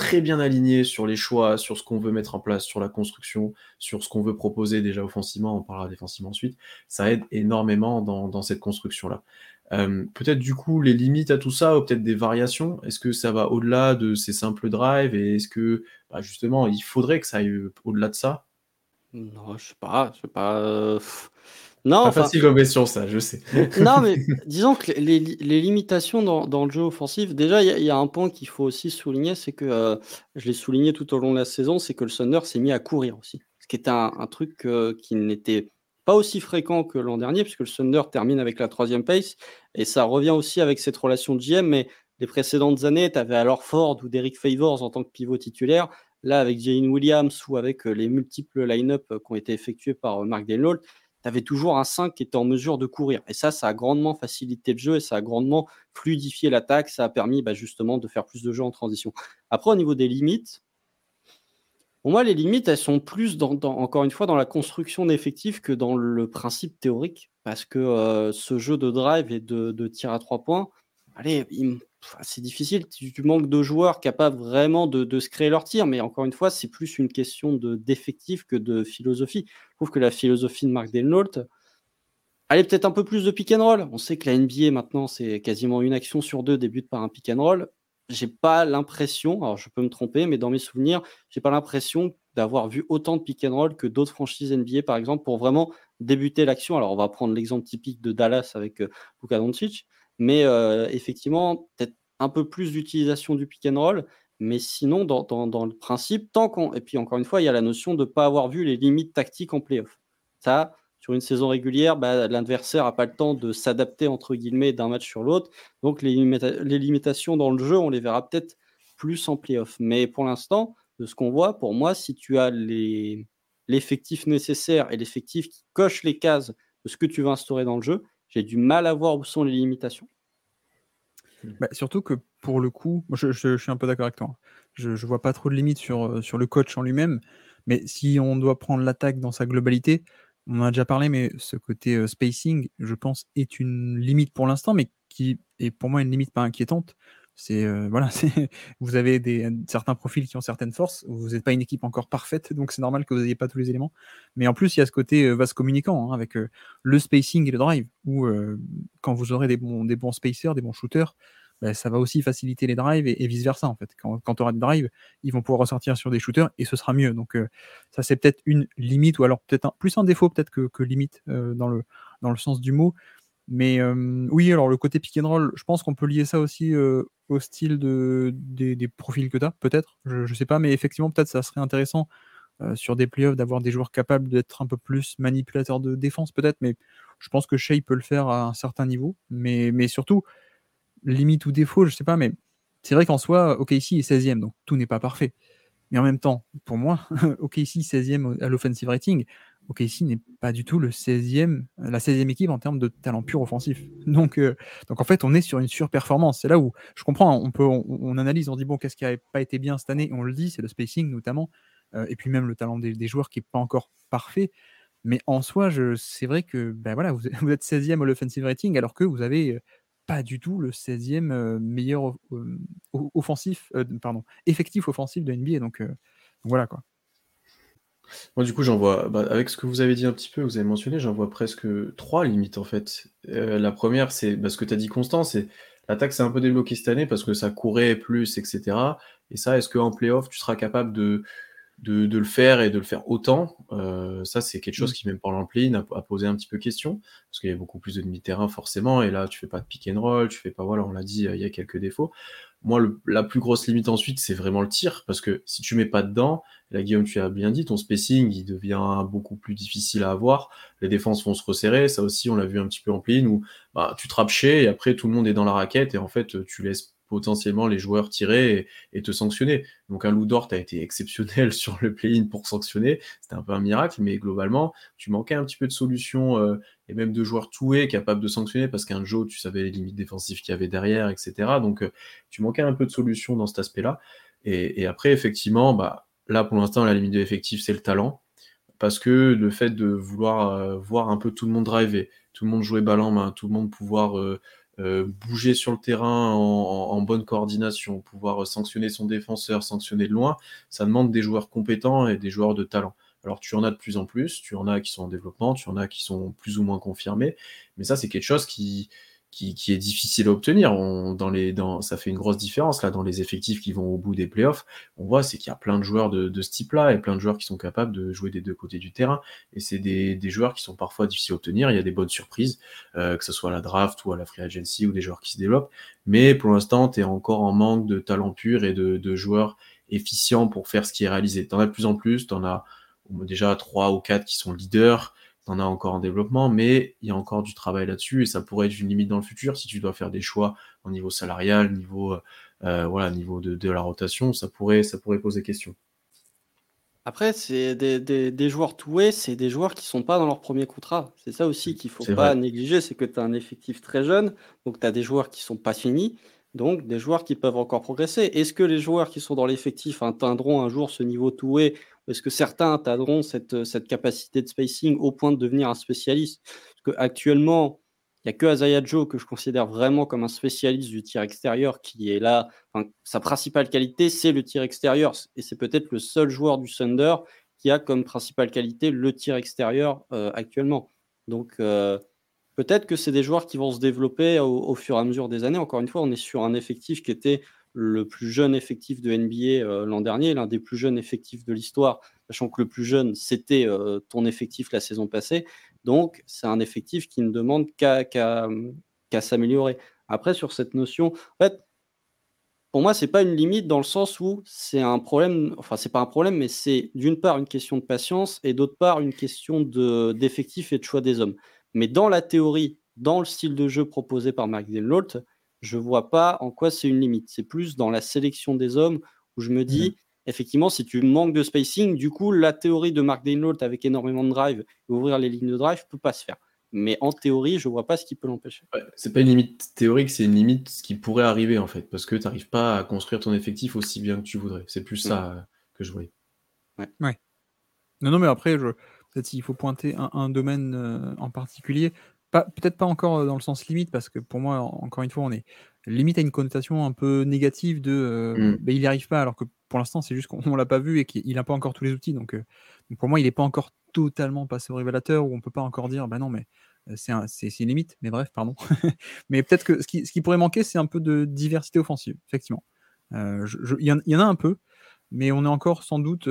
A: très bien aligné sur les choix, sur ce qu'on veut mettre en place, sur la construction, sur ce qu'on veut proposer déjà offensivement, on parlera défensivement ensuite, ça aide énormément dans, cette construction-là. Euh, peut-être du coup les limites à tout ça, ou peut-être des variations? Est-ce que ça va au-delà de ces simples drives? Et est-ce que bah, justement il faudrait que ça aille au-delà de ça?
B: Non, je sais pas, je sais pas. Euh, non,
A: pas facile comme question, ça, je sais.
B: non, mais (laughs) disons que les, limitations dans, le jeu offensif, déjà, il y, a un point qu'il faut aussi souligner, c'est que euh, je l'ai souligné tout au long de la saison, c'est que le Thunder s'est mis à courir aussi. Ce qui était un, truc euh, qui n'était pas aussi fréquent que l'an dernier, puisque le Thunder termine avec la troisième pace, et ça revient aussi avec cette relation de GM, mais les précédentes années, tu avais alors Ford ou Derek Favors en tant que pivot titulaire. Là, avec Jane Williams ou avec euh, les multiples line-up qui ont été effectués par Mark Denholt, tu avais toujours un 5 qui était en mesure de courir. Et ça, ça a grandement facilité le jeu et ça a grandement fluidifié l'attaque. Ça a permis bah, justement de faire plus de jeux en transition. Après, au niveau des limites, pour moi, les limites, elles sont plus, dans, encore une fois, dans la construction d'effectifs que dans le principe théorique. Parce que euh, ce jeu de drive et de, tir à trois points, allez, c'est difficile. Tu, manques de joueurs capables vraiment de, se créer leur tir, mais encore une fois, c'est plus une question de d'effectif que de philosophie. Je trouve que la philosophie de Mark Denholt, elle est peut-être un peu plus de pick and roll. On sait que la NBA maintenant, c'est quasiment une action sur deux débute par un pick and roll. J'ai pas l'impression, alors je peux me tromper, mais dans mes souvenirs, j'ai pas l'impression d'avoir vu autant de pick and roll que d'autres franchises NBA, par exemple, pour vraiment débuter l'action. Alors on va prendre l'exemple typique de Dallas avec euh, Doncic mais euh, effectivement, peut-être un peu plus d'utilisation du pick and roll. Mais sinon, dans, le principe, tant qu'on. Et puis encore une fois, il y a la notion de ne pas avoir vu les limites tactiques en playoff. Ça, sur une saison régulière, bah, l'adversaire n'a pas le temps de s'adapter entre guillemets d'un match sur l'autre. Donc les, limitations dans le jeu, on les verra peut-être plus en playoff. Mais pour l'instant, de ce qu'on voit, pour moi, si tu as l'effectif nécessaire et l'effectif qui coche les cases de ce que tu veux instaurer dans le jeu, j'ai du mal à voir où sont les limitations.
C: Bah, surtout que pour le coup, je, suis un peu d'accord avec toi. Hein. Je, ne vois pas trop de limites euh, sur le coach en lui-même, mais si on doit prendre l'attaque dans sa globalité, on en a déjà parlé, mais ce côté euh, spacing, je pense, est une limite pour l'instant, mais qui est pour moi une limite pas inquiétante. C'est euh, (laughs) vous avez des, certains profils qui ont certaines forces. Vous n'êtes pas une équipe encore parfaite, (laughs) donc c'est normal que vous n'ayez pas tous les éléments. Mais en plus, il y a ce côté euh, vaste communicant hein, avec euh, le spacing et le drive, où quand vous aurez des bons, des bons spacers, des bons shooters, bah, ça va aussi faciliter les drives et, vice versa en fait. Quand, quand tu auras des drives, ils vont pouvoir ressortir sur des shooters et ce sera mieux. Donc ça c'est peut-être une limite ou alors peut-être plus un défaut peut-être que, que limite dans le dans le sens du mot. Mais oui, alors le côté pick and roll, je pense qu'on peut lier ça aussi au style de, des, profils que tu as, peut-être. Je ne sais pas, mais effectivement, peut-être ça serait intéressant sur des playoffs d'avoir des joueurs capables d'être un peu plus manipulateurs de défense, peut-être. Mais je pense que Shea peut le faire à un certain niveau. Mais, mais surtout, limite ou défaut, je sais pas, mais c'est vrai qu'en soi, OKC est 16e, donc tout n'est pas parfait. Mais en même temps, pour moi, (laughs) OKC 16e à l'offensive rating, OKC n'est pas du tout le 16e, la 16e équipe en termes de talent pur offensif. (laughs) Donc, euh, donc en fait, on est sur une surperformance. C'est là où je comprends, on, peut, on, analyse, on dit bon, qu'est-ce qui n'a pas été bien cette année? On le dit, c'est le spacing notamment, euh, et puis même le talent des, joueurs qui n'est pas encore parfait. Mais en soi, c'est vrai que ben voilà, vous, êtes (laughs) 16e au offensive rating alors que vous avez euh, pas du tout le 16e meilleur offensif, pardon, effectif offensif de NBA. Donc, donc voilà quoi.
A: Moi, du coup, j'en vois, bah, avec ce que vous avez dit un petit peu, vous avez mentionné, j'en vois presque trois limites en fait. La première, c'est bah, ce que tu as dit, Constant, c'est l'attaque s'est un peu débloquée cette année parce que ça courait plus, etc. Et ça, est-ce qu'en playoff, tu seras capable de, de, le faire et de le faire autant euh, Ça, c'est quelque chose mmh. qui, même pendant le play a, a, posé un petit peu question parce qu'il y a beaucoup plus de demi-terrain forcément. Et là, tu fais pas de pick and roll, tu fais pas, voilà, on l'a dit, il y a quelques défauts. Moi, la plus grosse limite ensuite, c'est vraiment le tir, parce que si tu mets pas dedans, la Guillaume, tu as bien dit, ton spacing, il devient beaucoup plus difficile à avoir. Les défenses vont se resserrer. Ça aussi, on l'a vu un petit peu en play où bah, tu te chez et après tout le monde est dans la raquette et en fait, tu laisses potentiellement les joueurs tirer et, te sanctionner. Donc un Lou Dort a été exceptionnel (laughs) sur le play-in pour sanctionner, c'était un peu un miracle, mais globalement, tu manquais un petit peu de solutions euh, et même de joueurs toués capables de sanctionner parce qu'un Joe, tu savais les limites défensives qu'il y avait derrière, etc. Donc euh, tu manquais un peu de solutions dans cet aspect-là. Et, après, effectivement, bah, là pour l'instant, la limite de l'effectif, c'est le talent. Parce que le fait de vouloir euh, voir un peu tout le monde driver, tout le monde jouer balle en main, tout le monde pouvoir bouger sur le terrain en, bonne coordination, pouvoir sanctionner son défenseur, sanctionner de loin, ça demande des joueurs compétents et des joueurs de talent. Alors tu en as de plus en plus, tu en as qui sont en développement, tu en as qui sont plus ou moins confirmés, mais ça c'est quelque chose qui, qui, est difficile à obtenir. On, dans les, dans, ça fait une grosse différence là dans les effectifs qui vont au bout des playoffs. On voit c'est qu'il y a plein de joueurs de, de ce type-là et plein de joueurs qui sont capables de jouer des deux côtés du terrain. Et c'est des, des, joueurs qui sont parfois difficiles à obtenir. Il y a des bonnes surprises, euh, que ce soit à la draft ou à la free agency ou des joueurs qui se développent. Mais pour l'instant, tu es encore en manque de talent pur et de, de joueurs efficients pour faire ce qui est réalisé. Tu en as de plus en plus, tu en as déjà trois ou quatre qui sont leaders t'en as encore en développement, mais il y a encore du travail là-dessus et ça pourrait être une limite dans le futur si tu dois faire des choix au niveau salarial, niveau, euh, voilà, niveau de, de, la rotation, ça pourrait, ça pourrait poser question.
B: Après, c'est des, des, des, joueurs toués, c'est des joueurs qui sont pas dans leur premier contrat. C'est ça aussi qu'il faut pas négliger, c'est que tu as un effectif très jeune, donc tu as des joueurs qui sont pas finis, donc des joueurs qui peuvent encore progresser. Est-ce que les joueurs qui sont dans l'effectif atteindront un jour ce niveau toué est-ce que certains atteindront cette, cette capacité de spacing au point de devenir un spécialiste? Parce qu'actuellement, il n'y a que Azaya Joe que je considère vraiment comme un spécialiste du tir extérieur qui est là. sa principale qualité, c'est le tir extérieur. Et c'est peut-être le seul joueur du Thunder qui a comme principale qualité le tir extérieur euh, actuellement. Donc, euh, peut-être que c'est des joueurs qui vont se développer au, fur et à mesure des années. Encore une fois, on est sur un effectif qui était le plus jeune effectif de NBA euh, l'an dernier, l'un des plus jeunes effectifs de l'histoire, sachant que le plus jeune, c'était euh, ton effectif la saison passée. Donc, c'est un effectif qui ne demande qu'à s'améliorer. Après, sur cette notion, en fait, pour moi, c'est pas une limite dans le sens où c'est un problème, enfin, c'est pas un problème, mais c'est d'une part une question de patience et d'autre part une question d'effectif et de choix des hommes. Mais dans la théorie, dans le style de jeu proposé par Mark Denholt, je vois pas en quoi c'est une limite. C'est plus dans la sélection des hommes où je me dis, effectivement, si tu manques de spacing, du coup, la théorie de Mark Dainlaut avec énormément de drive et ouvrir les lignes de drive peut pas se faire. Mais en théorie, je vois pas ce qui peut l'empêcher.
A: Ouais, c'est pas une limite théorique, c'est une limite ce qui pourrait arriver en fait, parce que tu n'arrives pas à construire ton effectif aussi bien que tu voudrais. C'est plus ça euh, que je voyais.
C: Ouais. Non, non, mais après, je... peut-être s'il faut pointer un, domaine euh, en particulier peut-être pas encore dans le sens limite, parce que pour moi, encore une fois, on est limite à une connotation un peu négative de mmh. bah, il n'y arrive pas, alors que pour l'instant, c'est juste qu'on l'a pas vu et qu'il n'a pas encore tous les outils. Donc, pour moi, il n'est pas encore totalement passé au révélateur, où on peut pas encore dire bah non, mais c'est une limite, mais bref, pardon. (laughs) mais peut-être que ce qui, ce qui, pourrait manquer, c'est un peu de diversité offensive, effectivement. Il y, y, en a un peu, mais on est encore sans doute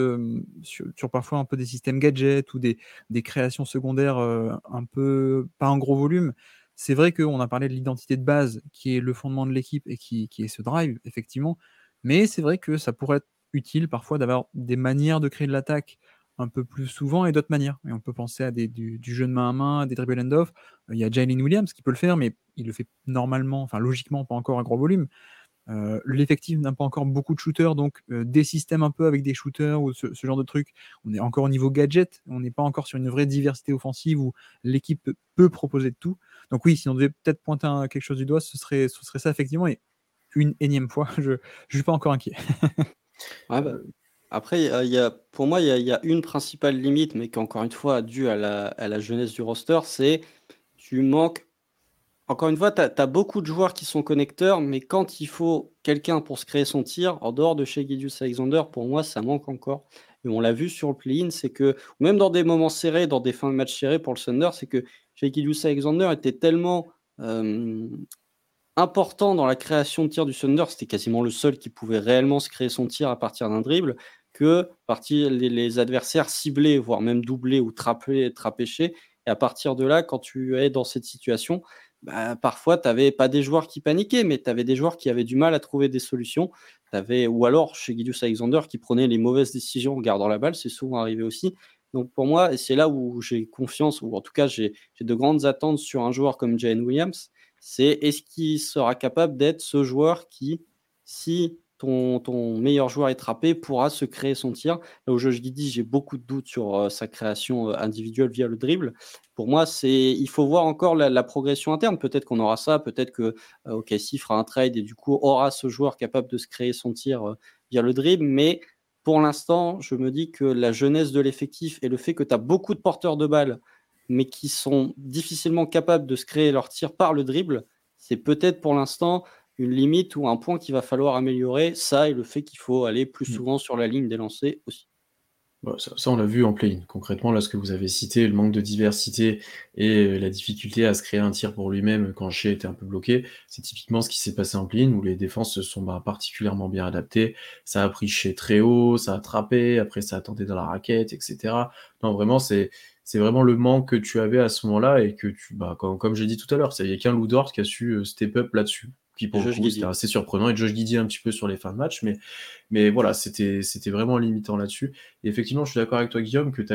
C: sur, parfois un peu des systèmes gadgets ou des, créations secondaires un peu, pas en gros volume. C'est vrai qu'on a parlé de l'identité de base qui est le fondement de l'équipe et qui, est ce drive, effectivement, mais c'est vrai que ça pourrait être utile parfois d'avoir des manières de créer de l'attaque un peu plus souvent et d'autres manières. Et on peut penser à des, du, jeu de main à main, des dribble and off. Il y a Jalen Williams qui peut le faire, mais il le fait normalement, enfin logiquement, pas encore à gros volume. Euh, l'effectif n'a pas encore beaucoup de shooters, donc euh, des systèmes un peu avec des shooters ou ce, genre de trucs. On est encore au niveau gadget, on n'est pas encore sur une vraie diversité offensive où l'équipe peut, proposer de tout. Donc oui, si on devait peut-être pointer quelque chose du doigt, ce serait, ça effectivement. Et une énième fois, (laughs) je ne suis pas encore inquiet. (laughs)
B: Bah, après, pour moi, il y, a une principale limite, mais qui encore une fois due à la, à la jeunesse du roster, c'est tu manques encore une fois, tu as, beaucoup de joueurs qui sont connecteurs, mais quand il faut quelqu'un pour se créer son tir, en dehors de chez Gideus Alexander, pour moi, ça manque encore. Et on l'a vu sur le play-in, c'est que, même dans des moments serrés, dans des fins de match serrés pour le Thunder, c'est que chez Gideus Alexander était tellement euh, important dans la création de tir du Thunder, c'était quasiment le seul qui pouvait réellement se créer son tir à partir d'un dribble, que partir les, adversaires ciblés, voire même doublés ou trapés, trapéchés. Et à partir de là, quand tu es dans cette situation, bah, parfois, tu n'avais pas des joueurs qui paniquaient, mais tu avais des joueurs qui avaient du mal à trouver des solutions. Avais, ou alors, chez Gideus Alexander, qui prenait les mauvaises décisions en gardant la balle, c'est souvent arrivé aussi. Donc pour moi, c'est là où j'ai confiance, ou en tout cas j'ai de grandes attentes sur un joueur comme Jane Williams, c'est est-ce qu'il sera capable d'être ce joueur qui, si ton, meilleur joueur étrappé pourra se créer son tir. Là où je, dis, j'ai beaucoup de doutes sur euh, sa création euh, individuelle via le dribble. Pour moi, c'est il faut voir encore la, progression interne. Peut-être qu'on aura ça, peut-être que euh, fera un trade et du coup aura ce joueur capable de se créer son tir via le dribble. Mais pour l'instant, je me dis que la jeunesse de l'effectif et le fait que tu as beaucoup de porteurs de balles, mais qui sont difficilement capables de se créer leur tir par le dribble, c'est peut-être pour l'instant une limite ou un point qu'il va falloir améliorer. Ça et le fait qu'il faut aller plus mmh. souvent sur la ligne des lancers aussi.
A: Ça, on l'a vu en play-in. Concrètement, là, ce que vous avez cité, le manque de diversité et euh, la difficulté à se créer un tir pour lui-même quand Shea était un peu bloqué, c'est typiquement ce qui s'est passé en play-in où les défenses se sont bah, particulièrement bien adaptées. Ça a pris Shea très haut, ça a attrapé, après ça a tenté dans la raquette, etc. Non, vraiment, c'est c'est vraiment le manque que tu avais à ce moment-là et que tu, bah, comme, comme j'ai dit tout à l'heure, il n'y a qu'un Lou Dort qui a su euh, step up là-dessus qui pour le coup c'était assez surprenant et Josh Giddy un petit peu sur les fins de match mais mais voilà c'était c'était vraiment limitant là-dessus. Et effectivement je suis d'accord avec toi Guillaume que tu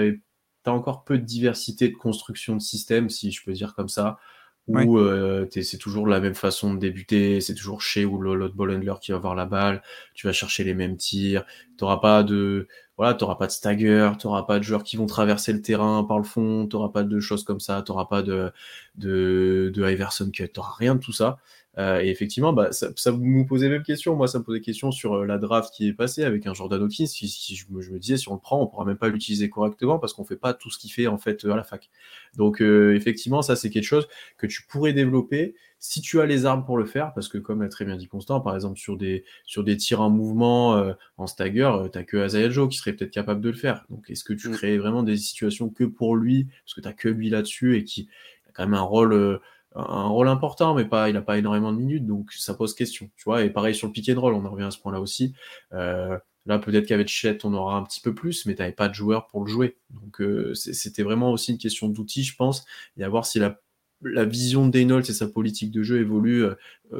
A: as encore peu de diversité de construction de système si je peux dire comme ça où euh, c'est toujours la même façon de débuter, c'est toujours chez ou l'autre ball handler qui va avoir la balle, tu vas chercher les mêmes tirs, tu n'auras pas de voilà, t'auras pas de stagger, tu n'auras pas de joueurs qui vont traverser le terrain par le fond, tu n'auras pas de choses comme ça, tu n'auras pas de de, de Iverson cut, tu rien de tout ça. Euh, et effectivement, bah, ça, ça, nous posait même question. Moi, ça me posait question sur euh, la draft qui est passée avec un Jordan Hawkins. Si, je, me, disais, si on le prend, on pourra même pas l'utiliser correctement parce qu'on fait pas tout ce qu'il fait en fait à la fac. Donc, euh, effectivement, ça c'est quelque chose que tu pourrais développer si tu as les armes pour le faire, parce que comme l'a très bien dit Constant, par exemple sur des sur des tirs en mouvement en stagger, tu n'as que Azael Joe qui serait peut-être capable de le faire. Donc, est-ce que tu mm. crées vraiment des situations que pour lui, parce que tu n'as que lui là-dessus et qui a quand même un rôle un rôle important, mais pas, il n'a pas énormément de minutes, donc ça pose question, tu vois. Et pareil sur le pick and roll, on en revient à ce point-là aussi. Euh, là, peut-être qu'avec Chet, on aura un petit peu plus, mais tu n'avais pas de joueur pour le jouer. Donc euh, c'était vraiment aussi une question d'outils, je pense, et à voir si la, la vision de Daynold et sa politique de jeu évolue euh,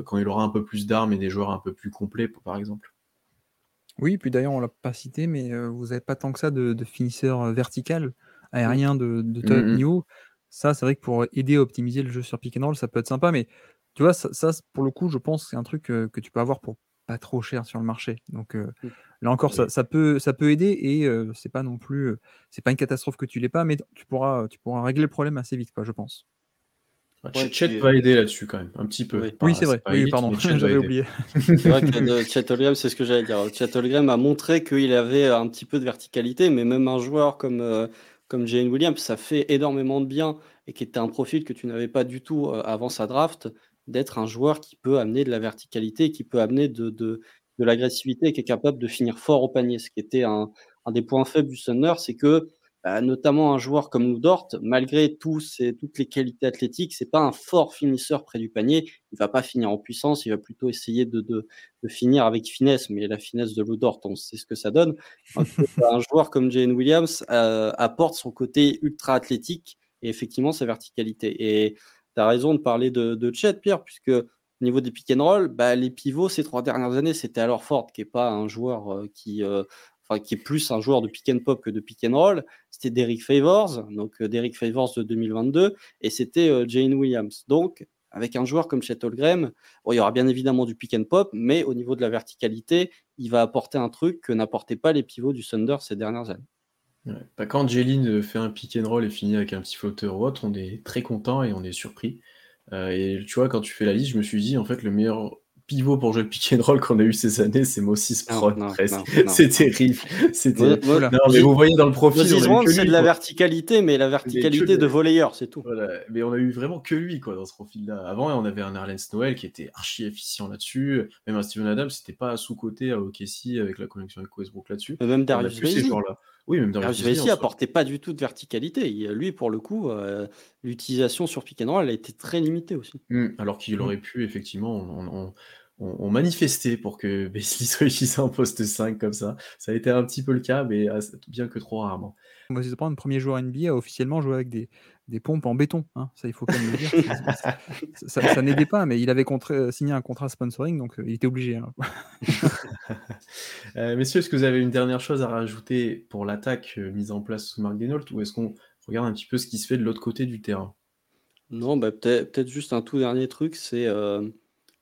A: quand il aura un peu plus d'armes et des joueurs un peu plus complets, par exemple.
C: Oui, puis d'ailleurs, on l'a pas cité, mais vous n'avez pas tant que ça de, de finisseurs vertical, aérien de, de top niveau. Ça, c'est vrai que pour aider à optimiser le jeu sur pick and roll, ça peut être sympa, mais tu vois, ça, pour le coup, je pense que c'est un truc que tu peux avoir pour pas trop cher sur le marché. Donc mmh. là encore, ça, peut, ça peut aider et c'est pas non plus, c'est pas une catastrophe que tu l'aies pas, mais tu pourras, tu pourras régler le problème assez vite, quoi, je pense.
A: Chet va aider là-dessus quand même, un petit peu.
C: Oui, c'est vrai. Oui, pardon, (laughs) j'avais oublié. (laughs)
B: c'est vrai que (laughs) Chet Holgrim, c'est ce que j'allais dire. Chet Holgrim a montré qu'il avait un petit peu de verticalité, mais même un joueur comme comme Jane Williams, ça fait énormément de bien et qui était un profil que tu n'avais pas du tout euh, avant sa draft, d'être un joueur qui peut amener de la verticalité, qui peut amener de, de, de l'agressivité qui est capable de finir fort au panier. Ce qui était un, des points faibles du Thunder, c'est que notamment un joueur comme Noudort, malgré tous toutes les qualités athlétiques, c'est pas un fort finisseur près du panier. Il va pas finir en puissance, il va plutôt essayer de, de, de finir avec finesse. Mais la finesse de Noudort, on sait ce que ça donne. (laughs) un joueur comme Jane Williams euh, apporte son côté ultra athlétique et effectivement sa verticalité. Et tu as raison de parler de, de Chet, Pierre, puisque au niveau des pick and roll, bah, les pivots ces trois dernières années, c'était alors Ford, qui est pas un joueur euh, qui euh, enfin qui est plus un joueur de pick and pop que de pick and roll, c'était Derek Favors, donc euh, Derek Favors de 2022, et c'était euh, Jane Williams. Donc, avec un joueur comme Chet Holmgren, il y aura bien évidemment du pick and pop, mais au niveau de la verticalité, il va apporter un truc que n'apportaient pas les pivots du Thunder ces dernières années.
A: Bah, quand Jeline fait un pick and roll et finit avec un petit flotteur ou autre, on est très content et on est surpris. Euh, et tu vois, quand tu fais la liste, je me suis dit, en fait, le meilleur pivot pour jouer le pick and roll qu'on a eu ces années, c'est Moses Prod C'est terrible. C'était. Non, mais vous voyez dans le profil.
B: c'est de la verticalité, mais la verticalité de volleyeur, c'est tout.
A: Mais on a eu vraiment que lui quoi dans ce profil-là. Avant, on avait un Arlen Noël qui était archi efficient là-dessus. Même un Steven Adams, c'était pas sous côté à OKC avec la connexion avec Westbrook là-dessus.
B: Même Darius Oui, même Darius Vesey apportait pas du tout de verticalité. Lui, pour le coup, euh, l'utilisation sur pick and roll, elle a été très limitée aussi.
A: Mmh, alors qu'il mmh. aurait pu effectivement. on, ont, manifesté pour que (laughs) Beasley soit utilisé en poste 5 comme ça. Ça a été un petit peu le cas, mais bien que trop rarement.
C: Moi, c'est le premier joueur NBA à officiellement jouer avec des, des pompes en béton. Hein. Ça, il faut quand même le dire. (laughs) ça, n'aidait pas, mais il avait signé un contrat sponsoring, donc euh, il était obligé. Hein. (laughs)
A: Euh, messieurs, est-ce que vous avez une dernière chose à rajouter pour l'attaque euh, mise en place sous Mark Denault, ou est-ce qu'on regarde un petit peu ce qui se fait de l'autre côté du terrain?
B: Non, bah, peut-être juste un tout dernier truc, c'est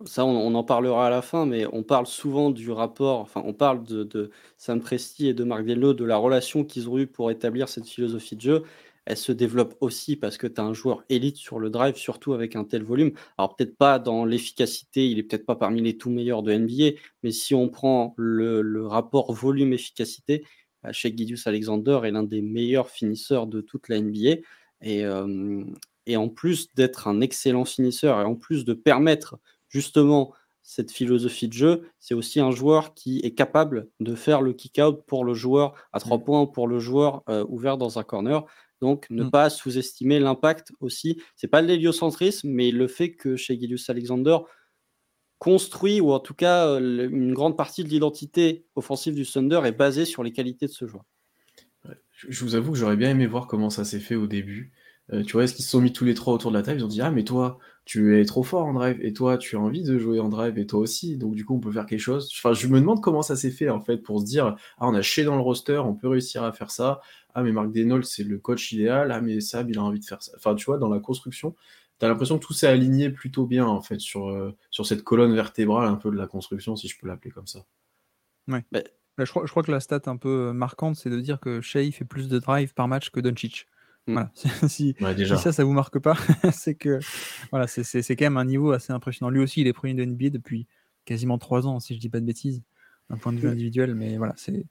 B: ça, on, en parlera à la fin, mais on parle souvent du rapport, enfin, on parle de, Sam Presti et de Marc Dello, de la relation qu'ils ont eue pour établir cette philosophie de jeu. Elle se développe aussi parce que tu as un joueur élite sur le drive, surtout avec un tel volume. Alors, peut-être pas dans l'efficacité, il est peut-être pas parmi les tout meilleurs de NBA, mais si on prend le, rapport volume-efficacité, bah, chez Gidius Alexander est l'un des meilleurs finisseurs de toute la NBA. Et, Et en plus d'être un excellent finisseur et en plus de permettre justement cette philosophie de jeu, c'est aussi un joueur qui est capable de faire le kick-out pour le joueur à trois
A: Mm.
B: points ou pour le joueur euh, ouvert dans un corner. Donc, ne
C: Mm.
B: pas sous-estimer l'impact aussi. C'est pas l'héliocentrisme, mais le fait que chez Gilius Alexander construit, ou en tout cas, euh, une grande partie de l'identité offensive du Thunder est basée sur les qualités de ce joueur.
A: Je vous avoue que j'aurais bien aimé voir comment ça s'est fait au début. Euh, tu vois, est-ce qu'ils se sont mis tous les trois autour de la table? Ils ont dit, ah, mais toi, tu es trop fort en drive, et toi, tu as envie de jouer en drive, et toi aussi. Donc, du coup, on peut faire quelque chose. Enfin, je me demande comment ça s'est fait, en fait, pour se dire, ah, on a chez dans le roster, on peut réussir à faire ça. Ah, mais Marc Denol, c'est le coach idéal. Ah, mais Sab, il a envie de faire ça. Enfin, tu vois, dans la construction, t'as l'impression que tout s'est aligné plutôt bien, en fait, sur, euh, sur cette colonne vertébrale un peu de la construction, si je peux l'appeler comme ça.
C: Bah, je, crois, je crois que la stat un peu marquante, c'est de dire que Shea fait plus de drive par match que Doncic.
B: Mm.
C: Voilà. (laughs) si,
A: Ouais,
C: si ça, ça vous marque pas, (laughs) c'est que voilà, c'est c'est- c'est quand même un niveau assez impressionnant. Lui aussi, il est premier de NBA depuis quasiment trois ans, si je dis pas de bêtises, d'un point de vue
B: Mm.
C: individuel. Mais voilà, c'est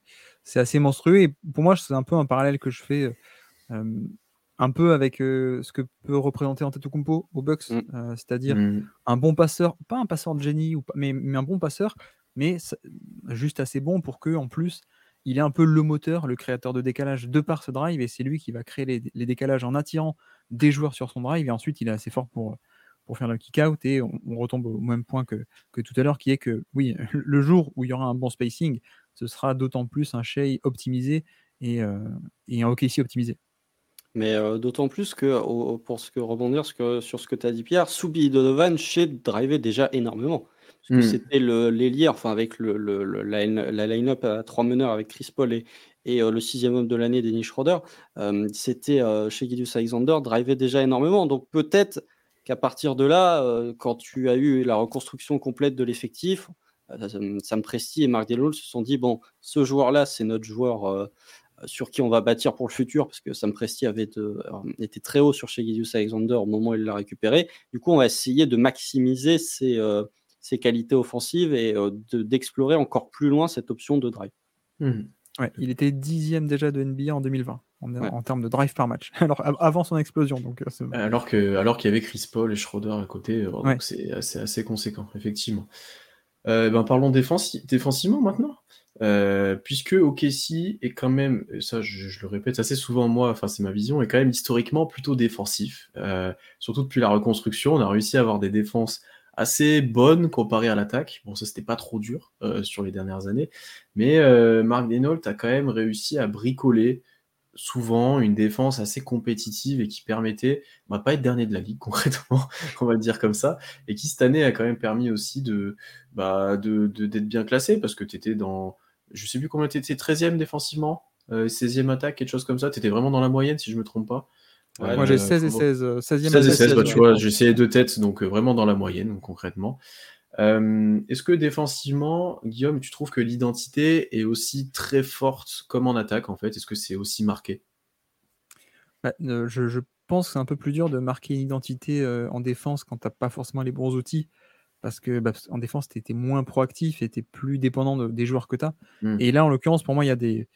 C: c'est assez monstrueux. Et pour moi, c'est un peu un parallèle que je fais. euh, un peu avec euh, ce que peut représenter Antetokounmpo au Bucks,
B: Mm.
C: euh, c'est-à-dire
A: Mm.
C: un bon passeur, pas un passeur de génie, ou pas, mais, mais un bon passeur, mais juste assez bon pour que en plus il est un peu le moteur, le créateur de décalage de par ce drive, et c'est lui qui va créer les, décalages en attirant des joueurs sur son drive, et ensuite il est assez fort pour, faire le kick-out, et on, retombe au même point que, tout à l'heure, qui est que oui, (laughs) le jour où il y aura un bon spacing, ce sera d'autant plus un Shea optimisé et, euh, et un OKC optimisé.
B: Mais euh, d'autant plus que, pour ce que rebondir sur ce que tu as dit, Pierre, Soubi Donovan, chez drivait déjà énormément. Parce que
A: Mm.
B: c'était l'ailier, enfin, avec le, le- le- la, la line-up à trois meneurs avec Chris Paul et, et euh, le sixième homme de l'année, Dennis Schroeder, euh, c'était euh, chez Gilius Alexander, drivait déjà énormément. Donc peut-être qu'à partir de là, euh, quand tu as eu la reconstruction complète de l'effectif, Sam- Presti et Mark Delol se sont dit bon, ce joueur-là, c'est notre joueur sur qui on va bâtir pour le futur, parce que Sam Presti avait euh, été très haut sur chez Gilius Alexander au moment où il l'a récupéré. Du coup, on va essayer de maximiser ses, ses qualités offensives et euh, de- d'explorer encore plus loin cette option de drive.
A: Mm.
C: Ouais, il était dixième déjà de NBA en 2020, en,
B: Ouais.
C: en termes de drive par match, (laughs) alors av- avant son explosion. Donc, euh,
A: Alors que, alors qu'il y avait Chris Paul et Schroeder à côté, euh, donc
C: Ouais.
A: c'est assez, assez conséquent, effectivement. Euh, ben parlons défensi- défensivement maintenant, Euh, puisque OKC est quand même, et ça je, je le répète assez souvent moi, enfin c'est ma vision, est quand même historiquement plutôt défensif. Euh, surtout depuis la reconstruction, on a réussi à avoir des défenses assez bonnes comparées à l'attaque. Bon ça c'était pas trop dur euh, sur les dernières années, mais euh, Mark Denault a quand même réussi à bricoler souvent une défense assez compétitive et qui permettait on va pas être dernier de la ligue (laughs) concrètement, on va le dire comme ça, et qui cette année a quand même permis aussi de bah, d'être bien classé parce que tu étais dans je sais plus combien tu étais 13e défensivement, euh, 16e attaque, quelque chose comme ça, tu étais vraiment dans la moyenne si je me trompe pas.
B: Ouais,
C: Moi j'ai
A: Euh,
C: 16 et
A: faut-
C: 16, euh, 16e
A: 16 et
C: à
A: 16, bah,
B: 16,
A: tu vois, j'ai essayé deux têtes, donc euh, vraiment dans la moyenne, concrètement. Euh, Est-ce que défensivement, Guillaume, tu trouves que l'identité est aussi très forte comme en attaque, en fait? Est-ce que c'est aussi marqué?
C: Bah, euh, je, je pense que c'est un peu plus dur de marquer une identité euh, en défense quand tu n'as pas forcément les bons outils. Parce que bah, en défense, tu étais moins proactif et tu plus dépendant de- des joueurs que tu as.
A: Hmm.
C: Et là, en l'occurrence, pour moi, il y a des.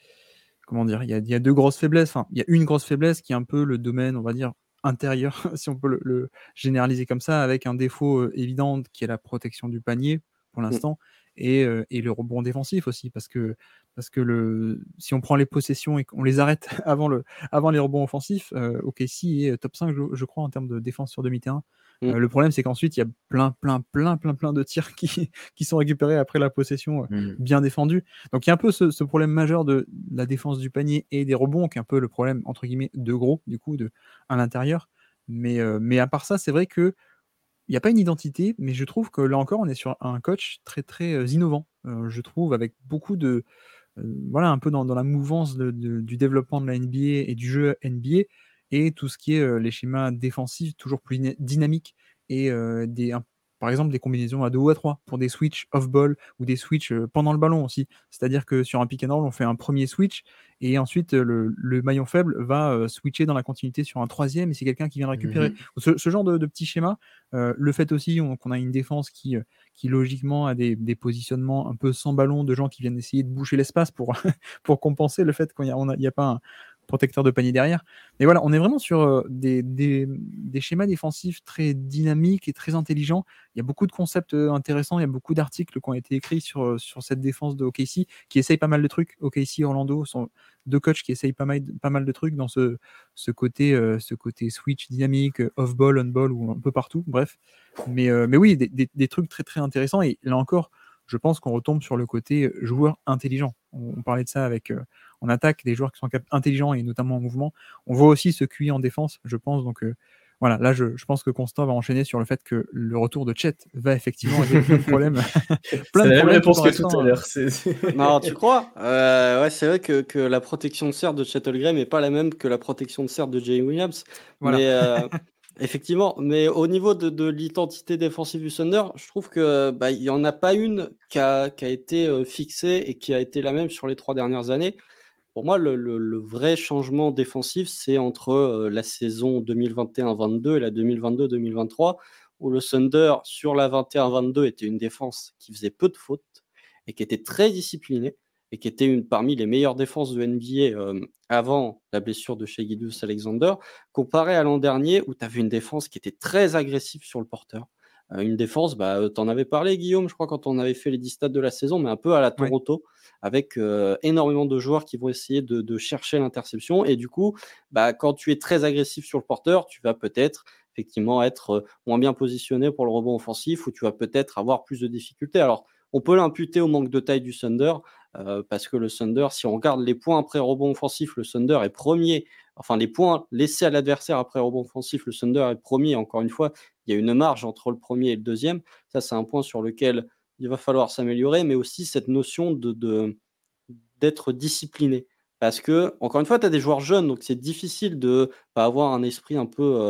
C: Comment dire Il y a, il y a deux grosses faiblesses. Enfin, il y a une grosse faiblesse qui est un peu le domaine, on va dire, intérieur, (laughs) si on peut le, le généraliser comme ça, avec un défaut euh, évident qui est la protection du panier pour l'instant. Et, euh, et le rebond défensif aussi, parce que, parce que le, si on prend les possessions et qu'on les arrête (laughs) avant, le, avant les rebonds offensifs, euh, OKC est top 5, je, je crois, en termes de défense sur demi-terrain.
B: Mm.
C: Euh, le problème, c'est qu'ensuite, il y a plein, plein, plein, plein, plein de tirs qui, (laughs) qui sont récupérés après la possession euh,
A: Hmm.
C: bien défendue. Donc, il y a un peu ce, ce problème majeur de la défense du panier et des rebonds, qui est un peu le problème, entre guillemets, de gros, du coup, de, à l'intérieur. Mais, euh, mais à part ça, c'est vrai que il n'y a pas une identité, mais je trouve que là encore, on est sur un coach très, très innovant. Je trouve avec beaucoup de. voilà, un peu dans, dans la mouvance de- de- du développement de la NBA et du jeu NBA et tout ce qui est les schémas défensifs toujours plus dyna- dynamiques et des, un- par exemple des combinaisons à 2 ou à 3 pour des switches off-ball ou des switches pendant le ballon aussi. C'est-à-dire que sur un pick and roll, on fait un premier switch et ensuite le, le maillon faible va switcher dans la continuité sur un troisième et c'est quelqu'un qui vient récupérer.
A: Mhm.
C: Ce, ce genre de, de petits schémas, euh, le fait aussi on- qu'on a une défense qui, qui logiquement a des, des positionnements un peu sans ballon de gens qui viennent essayer de boucher l'espace pour, (laughs) pour compenser le fait qu'il n'y a, a- a pas un- protecteur de panier derrière. Mais voilà, on est vraiment sur des, des, des, schémas défensifs très dynamiques et très intelligents. Il y a beaucoup de concepts intéressants, il y a beaucoup d'articles qui ont été écrits sur, sur cette défense de OKC qui essaye pas mal de trucs. OKC, Orlando sont deux coachs qui essayent pas mal, pas mal de trucs dans ce, ce, côté, ce côté switch dynamique, off-ball, on-ball ou un peu partout. Bref. Mais, mais oui, des, des trucs très très intéressants. Et là encore, je pense qu'on retombe sur le côté joueur intelligent. On, parlait de ça avec en attaque, des joueurs qui sont intelligents et notamment en mouvement. On voit aussi ce QI en défense, je pense. Donc voilà, là, je, pense que Constant va enchaîner sur le fait que le retour de Chet va effectivement régler plein de (laughs) problèmes.
A: plein de la même réponse que tout à l'heure.
B: non, tu crois? Euh, Ouais, c'est vrai que, que, la protection de serre de Chet Holmgren n'est pas la même que la protection de serre de Jay Williams. Voilà. Mais, euh, (laughs) Effectivement, mais au niveau de, l'identité défensive du Thunder, je trouve que bah, il y en a pas une qui a, été euh, fixée et qui a été la même sur les trois dernières années. Pour moi, le, vrai changement défensif, c'est entre euh, la saison 2021-22 et la 2022-2023, où le Thunder sur la 21-22 était une défense qui faisait peu de fautes et qui était très disciplinée et qui était une parmi les meilleures défenses de NBA avant la blessure de chez Guidus Alexander, comparé à l'an dernier où tu avais une défense qui était très agressive sur le porteur. une défense, bah, tu en avais parlé, Guillaume, je crois, quand on avait fait les 10 stades de la saison, mais un peu à la Toronto, avec énormément de joueurs qui vont essayer de, chercher l'interception. Et du coup, bah, quand tu es très agressif sur le porteur, tu vas peut-être effectivement être moins bien positionné pour le rebond offensif ou tu vas peut-être avoir plus de difficultés. Alors, on peut l'imputer au manque de taille du Thunder, euh, parce que le Thunder, si on regarde les points après rebond offensif, le Thunder est premier. Enfin, les points laissés à l'adversaire après rebond offensif, le Thunder est premier. Encore une fois, il y a une marge entre le premier et le deuxième. Ça, c'est un point sur lequel il va falloir s'améliorer, mais aussi cette notion de, d'être discipliné. Parce que, encore une fois, tu as des joueurs jeunes, donc c'est difficile de pas avoir un esprit un peu,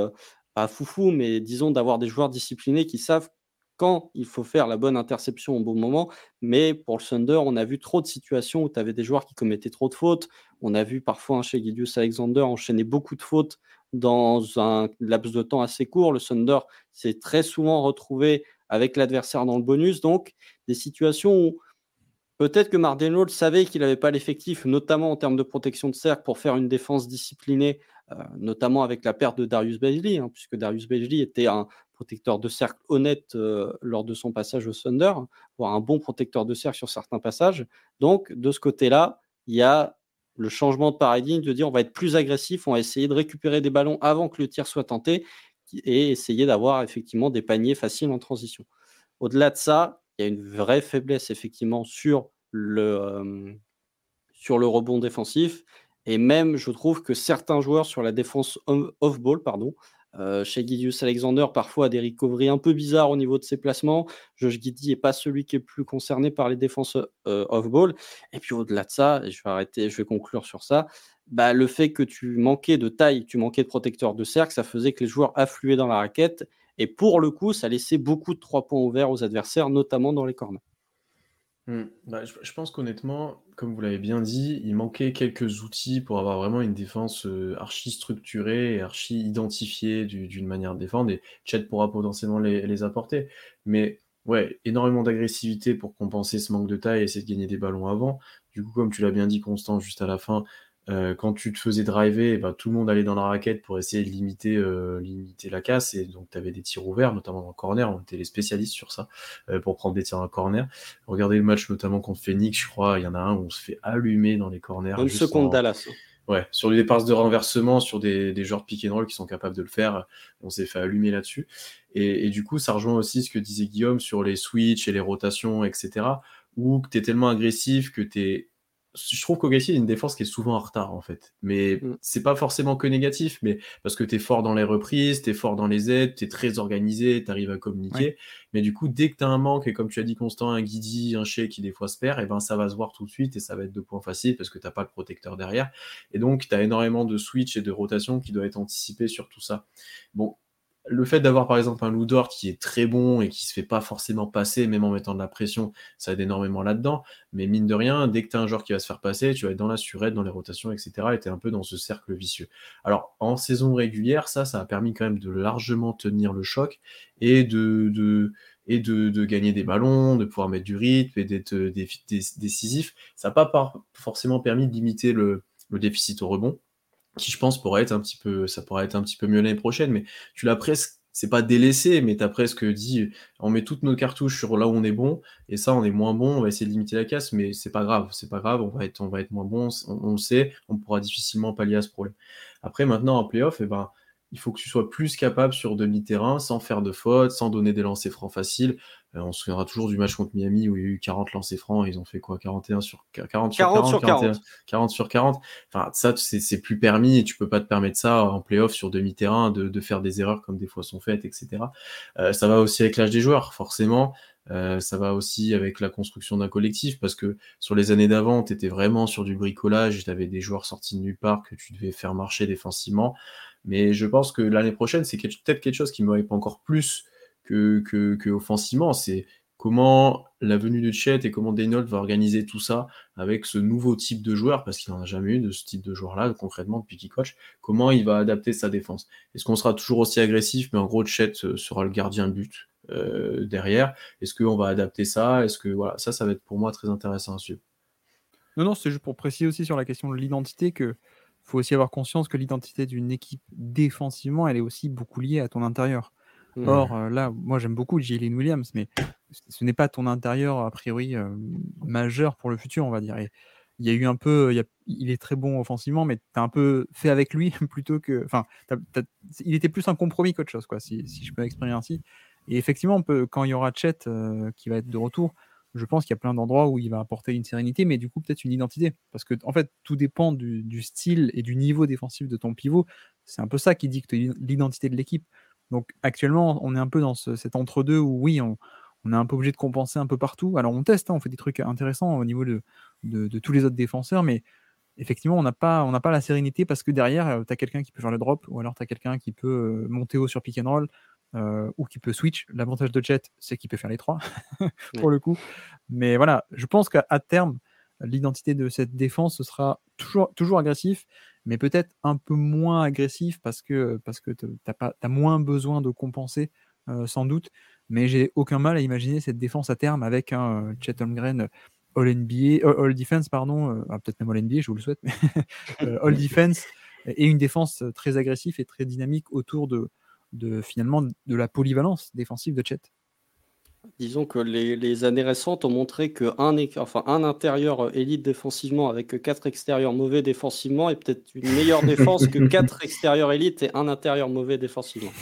B: euh, foufou, mais disons d'avoir des joueurs disciplinés qui savent quand il faut faire la bonne interception au bon moment. Mais pour le Thunder, on a vu trop de situations où tu avais des joueurs qui commettaient trop de fautes. On a vu parfois un chez Gideus Alexander enchaîner beaucoup de fautes dans un laps de temps assez court. Le Thunder s'est très souvent retrouvé avec l'adversaire dans le bonus. Donc, des situations où peut-être que Mardenol savait qu'il n'avait pas l'effectif, notamment en termes de protection de cercle, pour faire une défense disciplinée, euh, notamment avec la perte de Darius Bailey, hein, puisque Darius Bailey était un, protecteur de cercle honnête euh, lors de son passage au Thunder, voire un bon protecteur de cercle sur certains passages. Donc, de ce côté-là, il y a le changement de paradigme de dire on va être plus agressif, on va essayer de récupérer des ballons avant que le tir soit tenté et essayer d'avoir effectivement des paniers faciles en transition. Au-delà de ça, il y a une vraie faiblesse effectivement sur le, euh, sur le rebond défensif. Et même, je trouve que certains joueurs sur la défense off-ball, pardon, euh, chez Gidius Alexander, parfois des recoveries un peu bizarres au niveau de ses placements. Josh Giddy n'est pas celui qui est plus concerné par les défenses euh, off-ball. Et puis au-delà de ça, je vais arrêter, je vais conclure sur ça. Bah, le fait que tu manquais de taille, tu manquais de protecteur de cercle, ça faisait que les joueurs affluaient dans la raquette. Et pour le coup, ça laissait beaucoup de trois points ouverts aux adversaires, notamment dans les corners.
A: Mmh. Bah, je, pense qu'honnêtement, comme vous l'avez bien dit, il manquait quelques outils pour avoir vraiment une défense archi structurée et archi identifiée d'une manière de défendre. Et Chet pourra potentiellement les, apporter. Mais ouais, énormément d'agressivité pour compenser ce manque de taille et essayer de gagner des ballons avant. Du coup, comme tu l'as bien dit, Constant, juste à la fin, euh, quand tu te faisais driver, bah, tout le monde allait dans la raquette pour essayer de limiter, euh, limiter la casse. Et donc, tu avais des tirs ouverts, notamment dans le corner. On était les spécialistes sur ça, euh, pour prendre des tirs en corner. Regardez le match, notamment contre Phoenix, je crois. Il y en a un où on se fait allumer dans les corners.
B: Une seconde Dallas.
A: Ouais, sur les passes de renversement, sur des, des joueurs pick and roll qui sont capables de le faire, on s'est fait allumer là-dessus. Et, et, du coup, ça rejoint aussi ce que disait Guillaume sur les switches et les rotations, etc. Où tu es tellement agressif que tu es je trouve qu'OKC est une défense qui est souvent en retard en fait. Mais mm. c'est pas forcément que négatif, mais parce que tu es fort dans les reprises, tu es fort dans les aides, tu es très organisé, tu arrives à communiquer. Mais du coup, dès que tu as un manque, et comme tu as dit Constant, un Guidi, un Shea qui des fois se perd, et ben ça va se voir tout de suite et ça va être deux points faciles parce que tu pas le protecteur derrière. Et donc, tu as énormément de switch et de rotation qui doit être anticipé sur tout ça. Bon, le fait d'avoir par exemple un Loudort qui est très bon et qui se fait pas forcément passer, même en mettant de la pression, ça aide énormément là-dedans. Mais mine de rien, dès que tu as un joueur qui va se faire passer, tu vas être dans la surette, dans les rotations, etc. Et tu es un peu dans ce cercle vicieux. Alors en saison régulière, ça, ça a permis quand même de largement tenir le choc et de, et de, gagner des ballons, de pouvoir mettre du rythme et d'être décisif. Ça n'a pas forcément permis de limiter le déficit au rebond qui je pense pourrait être un petit peu, ça pourrait être un petit peu mieux l'année prochaine, mais tu l'as presque, c'est pas délaissé, mais tu as presque dit, on met toutes nos cartouches sur là où on est bon, et ça on est moins bon, on va essayer de limiter la casse, mais c'est pas grave, c'est pas grave, on va être, on va être moins bon, on, le sait, on pourra difficilement pallier à ce problème. Après maintenant en playoff, et eh ben il faut que tu sois plus capable sur demi-terrain, sans faire de fautes, sans donner des lancers francs faciles. Euh, on se souviendra toujours du match contre Miami où il y a eu 40 lancers francs, ils ont fait quoi 41 sur 40 sur 40, sur 40. 40 sur 40. Enfin, ça, c'est plus permis et tu peux pas te permettre ça en playoff sur demi-terrain, de, faire des erreurs comme des fois sont faites, etc. Euh, ça va aussi avec l'âge des joueurs, forcément. Euh, ça va aussi avec la construction d'un collectif parce que sur les années d'avant, tu étais vraiment sur du bricolage, tu avais des joueurs sortis de nulle part que tu devais faire marcher défensivement. Mais je pense que l'année prochaine, c'est peut-être quelque chose qui me pas encore plus que, que, offensivement. C'est comment la venue de Chet et comment Daynold va organiser tout ça avec ce nouveau type de joueur, parce qu'il n'en a jamais eu de ce type de joueur-là, concrètement, depuis qu'il coach, comment il va adapter sa défense? Est-ce qu'on sera toujours aussi agressif, mais en gros, Chet euh, sera le gardien but euh, derrière Est-ce qu'on va adapter ça? Est-ce que voilà, ça, ça va être pour moi très intéressant à suivre.
C: Non, non, c'est juste pour préciser aussi sur la question de l'identité que faut aussi avoir conscience que l'identité d'une équipe défensivement, elle est aussi beaucoup liée à ton intérieur. Mmh. Or, euh, là, moi j'aime beaucoup Jalen Williams, mais ce n'est pas ton intérieur a priori euh, majeur pour le futur, on va dire. il y a eu un peu, il, est très bon offensivement, mais tu as un peu fait avec lui (laughs) plutôt que. Enfin, il était plus un compromis qu'autre chose, quoi, si, je peux m'exprimer ainsi. Et effectivement, on peut, quand il y aura Chet euh, qui va être de retour, je pense qu'il y a plein d'endroits où il va apporter une sérénité, mais du coup peut-être une identité. Parce que en fait, tout dépend du, style et du niveau défensif de ton pivot. C'est un peu ça qui dicte l'identité de l'équipe. Donc actuellement, on est un peu dans cet entre-deux où oui, on, est un peu obligé de compenser un peu partout. Alors on teste, hein, on fait des trucs intéressants au niveau de, tous les autres défenseurs, mais effectivement, on n'a pas, pas la sérénité parce que derrière, euh, tu as quelqu'un qui peut faire le drop, ou alors tu as quelqu'un qui peut euh, monter haut sur pick and roll, euh, ou qui peut switch. L'avantage de Jet, c'est qu'il peut faire les trois, (laughs) pour le coup. Mais voilà, je pense qu'à terme, l'identité de cette défense, ce sera toujours, toujours agressif, mais peut-être un peu moins agressif parce que, parce que tu as, moins besoin de compenser, euh, sans doute. Mais j'ai aucun mal à imaginer cette défense à terme avec un Chet Holmgren All NBA, All Defense, pardon, ah, peut-être même All NBA, je vous le souhaite, mais (laughs) All (laughs) Defense et une défense très agressive et très dynamique autour de, de finalement de la polyvalence défensive de Chet.
B: Disons que les, années récentes ont montré qu'un enfin, un intérieur élite défensivement avec quatre extérieurs mauvais défensivement est peut-être une meilleure défense que (laughs) quatre extérieurs élites et un intérieur mauvais défensivement.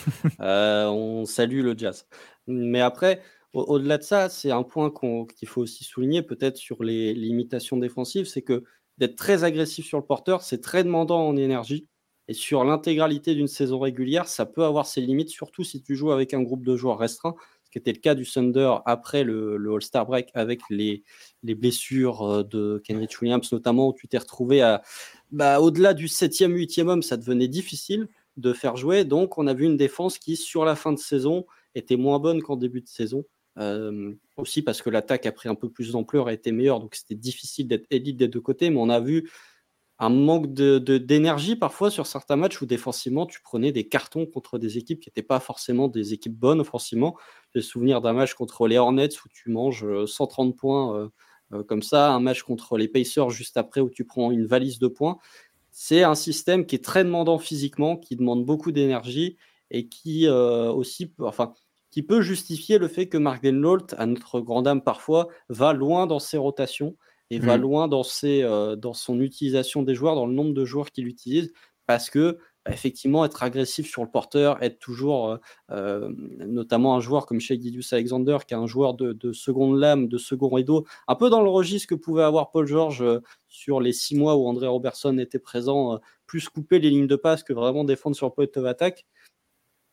B: Euh, on salue le jazz. Mais après, au-delà de ça, c'est un point qu'il faut aussi souligner peut-être sur les limitations défensives, c'est que d'être très agressif sur le porteur, c'est très demandant en énergie. Et sur l'intégralité d'une saison régulière, ça peut avoir ses limites, surtout si tu joues avec un groupe de joueurs restreint, ce qui était le cas du Thunder après le, All-Star Break avec les, les, blessures euh, de Kenrich Williams, notamment où tu t'es retrouvé à bah, au-delà du 7e, 8e homme, ça devenait difficile de faire jouer. Donc, on a vu une défense qui, sur la fin de saison, était moins bonne qu'en début de saison. Euh, aussi parce que l'attaque a pris un peu plus d'ampleur et était meilleure, donc c'était difficile d'être élite des deux côtés, mais on a vu un manque d'énergie de, parfois sur certains matchs où défensivement tu prenais des cartons contre des équipes qui n'étaient pas forcément des équipes bonnes offensivement. J'ai souvenir d'un match contre les Hornets où tu manges 130 euh, points euh, euh, comme ça, un match contre les Pacers juste après où tu prends une valise de points. C'est un système qui est très demandant physiquement, qui demande beaucoup d'énergie et qui aussi, enfin, qui peut justifier le fait que Mark Denlolt, à notre grande âme parfois, va loin dans ses rotations et va mmh. loin dans, ses, euh, dans son utilisation des joueurs, dans le nombre de joueurs qu'il utilise, parce que bah, effectivement, être agressif sur le porteur, être toujours, euh, notamment un joueur comme chez Gideus Alexander, qui est un joueur de, de, seconde lame, de second rideau, un peu dans le registre que pouvait avoir Paul George sur les six mois où André Robertson était présent, plus couper les lignes de passe que vraiment défendre sur le point of attack.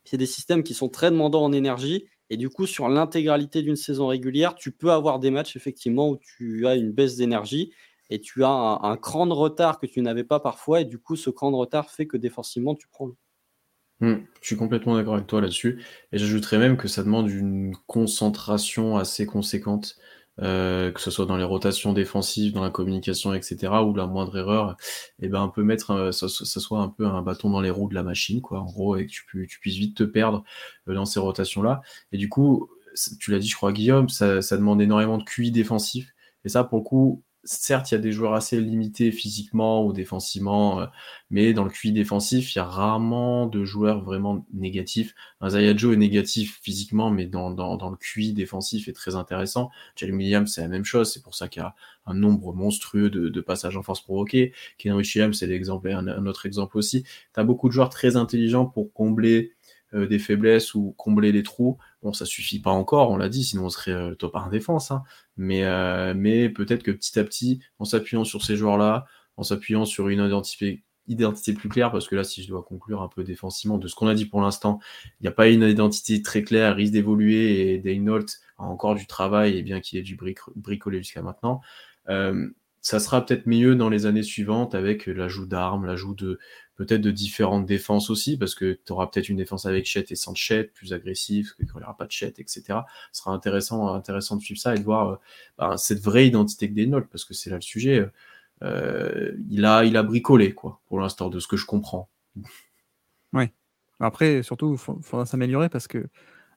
B: C'est des systèmes qui sont très demandants en énergie et du coup, sur l'intégralité d'une saison régulière, tu peux avoir des matchs effectivement où tu as une baisse d'énergie et tu as un, cran de retard que tu n'avais pas parfois. Et du coup, ce cran de retard fait que défensivement, tu prends.
A: Mmh, je suis complètement d'accord avec toi là-dessus. Et j'ajouterais même que ça demande une concentration assez conséquente euh, que ce soit dans les rotations défensives, dans la communication, etc., ou la moindre erreur, eh ben, on peut mettre, euh, ça, soit un peu un bâton dans les roues de la machine, quoi, en gros, et que tu, tu puisses vite te perdre euh, dans ces rotations-là. Et du coup, tu l'as dit, je crois, Guillaume, ça, ça demande énormément de QI défensif. Et ça, pour le coup, certes, il y a des joueurs assez limités physiquement ou défensivement, euh, mais dans le QI défensif, il y a rarement de joueurs vraiment négatifs. Un est négatif physiquement, mais dans, dans, le QI défensif est très intéressant. Jalen Williams, c'est la même chose. C'est pour ça qu'il y a un nombre monstrueux de, passages en force provoqués. Ken Richie c'est l'exemple, un, un autre exemple aussi. Tu as beaucoup de joueurs très intelligents pour combler euh, des faiblesses ou combler les trous. Bon, ça suffit pas encore, on l'a dit, sinon on serait euh, top 1 défense. Hein. Mais, euh, mais peut-être que petit à petit, en s'appuyant sur ces joueurs-là, en s'appuyant sur une identité, identité plus claire, parce que là, si je dois conclure un peu défensivement de ce qu'on a dit pour l'instant, il n'y a pas une identité très claire, risque d'évoluer et Daynault a encore du travail, et bien qu'il ait du bricolé jusqu'à maintenant. ça sera peut-être mieux dans les années suivantes avec l'ajout d'armes, l'ajout de, peut-être de différentes défenses aussi, parce que tu auras peut-être une défense avec Chet et sans Chet, plus agressive, qu'il n'y aura pas de Chet, etc. Ce sera intéressant, intéressant de suivre ça et de voir euh, ben, cette vraie identité que des notes, parce que c'est là le sujet. Euh, il, a, il a bricolé, quoi, pour l'instant, de ce que je comprends. (laughs)
C: Oui. Après, surtout, il faudra s'améliorer parce que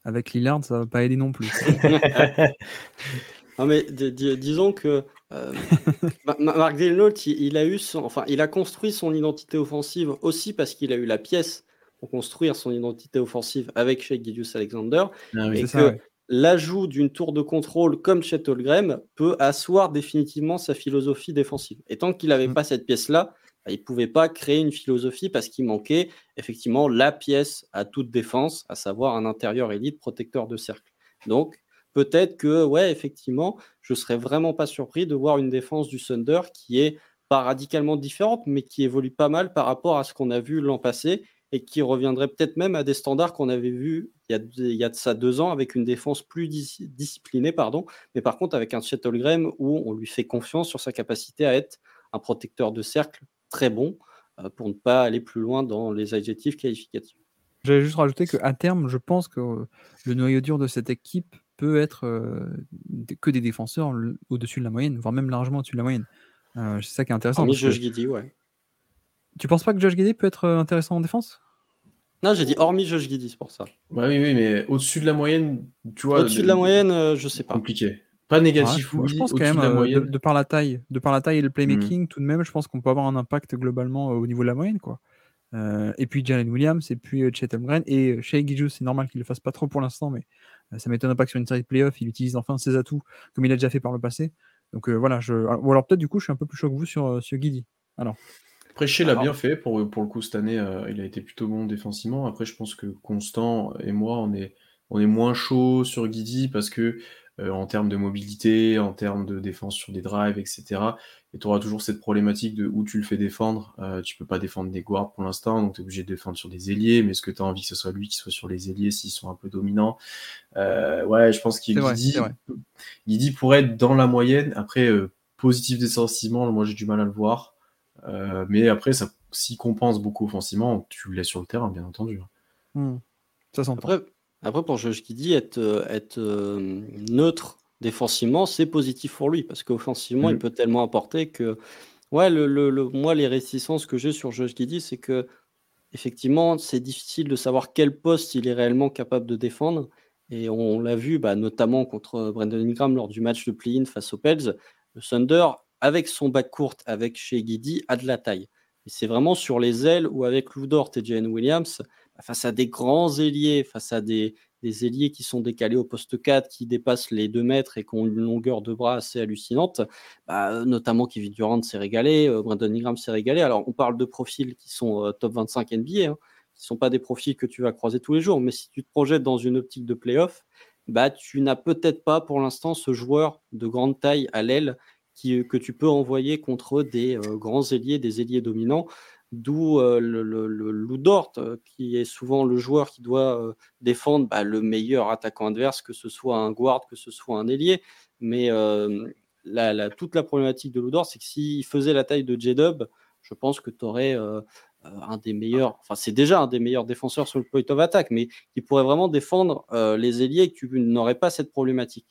C: avec Lillard, ça va pas aider non plus. (laughs)
B: non, mais disons que euh, (laughs) Marc Delnault, il, a eu enfin, il a construit son identité offensive aussi parce qu'il a eu la pièce pour construire son identité offensive avec Shea Gideus Alexander. Ah et que l'ajout d'une tour de contrôle comme Chet Holmgren peut asseoir définitivement sa philosophie défensive. Et tant qu'il n'avait mm. pas cette pièce-là, bah, il ne pouvait pas créer une philosophie parce qu'il manquait effectivement la pièce à toute défense, à savoir un intérieur élite protecteur de cercle. Donc, peut-être que, ouais, effectivement, je serais vraiment pas surpris de voir une défense du Thunder qui est pas radicalement différente, mais qui évolue pas mal par rapport à ce qu'on a vu l'an passé et qui reviendrait peut-être même à des standards qu'on avait vus il y, a, de ça deux ans avec une défense plus disciplinée, pardon, mais par contre avec un Graham où on lui fait confiance sur sa capacité à être un protecteur de cercle très bon euh, pour ne pas aller plus loin dans les adjectifs qualificatifs.
C: J'allais juste rajouter qu'à terme, je pense que le noyau dur de cette équipe peut être que des défenseurs au-dessus de la moyenne, voire même largement au-dessus de la moyenne. c'est ça qui est intéressant.
B: Hormis Josh Giddy, ouais.
C: Tu penses pas que Josh Giddy peut être intéressant en défense?
B: Non, j'ai dit hormis Josh Giddy, c'est pour ça.
A: oui, oui, mais au-dessus de la moyenne, tu vois.
B: Au-dessus de la moyenne, je sais pas.
A: Compliqué. Pas négatif,
C: Je pense quand même, de, par la taille, de par la taille et le playmaking, mmh. tout de même, je pense qu'on peut avoir un impact globalement au niveau de la moyenne, quoi. et puis Jalen Williams, et puis Chet Holmgren, et Shea Gijou, c'est normal qu'il le fasse pas trop pour l'instant, mais euh, ça m'étonne pas que sur une série de playoffs, il utilise enfin ses atouts comme il a déjà fait par le passé. Donc euh, voilà, je... ou alors peut-être du coup, je suis un peu plus chaud que vous sur, euh, sur Guidi. Alors.
A: Après, l'a bien fait. Pour, pour le coup, cette année, il a été plutôt bon défensivement. Après, je pense que Constant et moi, on est, on est moins chaud sur Guidi parce que euh, en termes de mobilité, en termes de défense sur des drives, etc. Et tu auras toujours cette problématique de où tu le fais défendre. Euh, tu peux pas défendre des guards pour l'instant, donc tu es obligé de défendre sur des ailiers. Mais est-ce que tu as envie que ce soit lui qui soit sur les ailiers s'ils sont un peu dominants? Euh, Ouais, je pense qu'il dit, pourrait être dans la moyenne. Après, positif défensivement, moi j'ai du mal à le voir. mais après, ça, s'il compense beaucoup offensivement, tu le laisses sur le terrain, bien entendu.
C: Hmm. Ça s'entend.
B: Après, après, pour Josh dit être, euh, être euh, neutre défensivement, c'est positif pour lui parce qu'offensivement, il mmh. peut tellement apporter que. Ouais, le, le, moi, les réticences que j'ai sur Josh Giddy, c'est que effectivement, c'est difficile de savoir quel poste il est réellement capable de défendre. Et on, l'a vu, bah, notamment contre Brandon Ingram lors du match de play-in face aux Pels. Le Thunder, avec son back court, avec chez Giddy, a de la taille. Et c'est vraiment sur les ailes ou avec Lou Dort et Jane Williams, face à des grands ailiers, face à des, ailiers qui sont décalés au poste 4, qui dépassent les 2 mètres et qui ont une longueur de bras assez hallucinante, bah, notamment Kevin Durant s'est régalé, euh, Brandon Ingram s'est régalé. Alors, on parle de profils qui sont euh, top 25 NBA, hein, qui ne sont pas des profils que tu vas croiser tous les jours, mais si tu te projettes dans une optique de playoff, bah, tu n'as peut-être pas pour l'instant ce joueur de grande taille à l'aile que tu peux envoyer contre des euh, grands ailiers, des ailiers dominants. D'où le, le, loup d'or, qui est souvent le joueur qui doit défendre bah, le meilleur attaquant adverse, que ce soit un guard, que ce soit un ailier. Mais la, toute la problématique de Ludor, c'est que s'il faisait la taille de J-Dub, je pense que tu aurais un des meilleurs, enfin c'est déjà un des meilleurs défenseurs sur le point of attack, mais qui pourrait vraiment défendre les ailiers et que tu n'aurais pas cette problématique.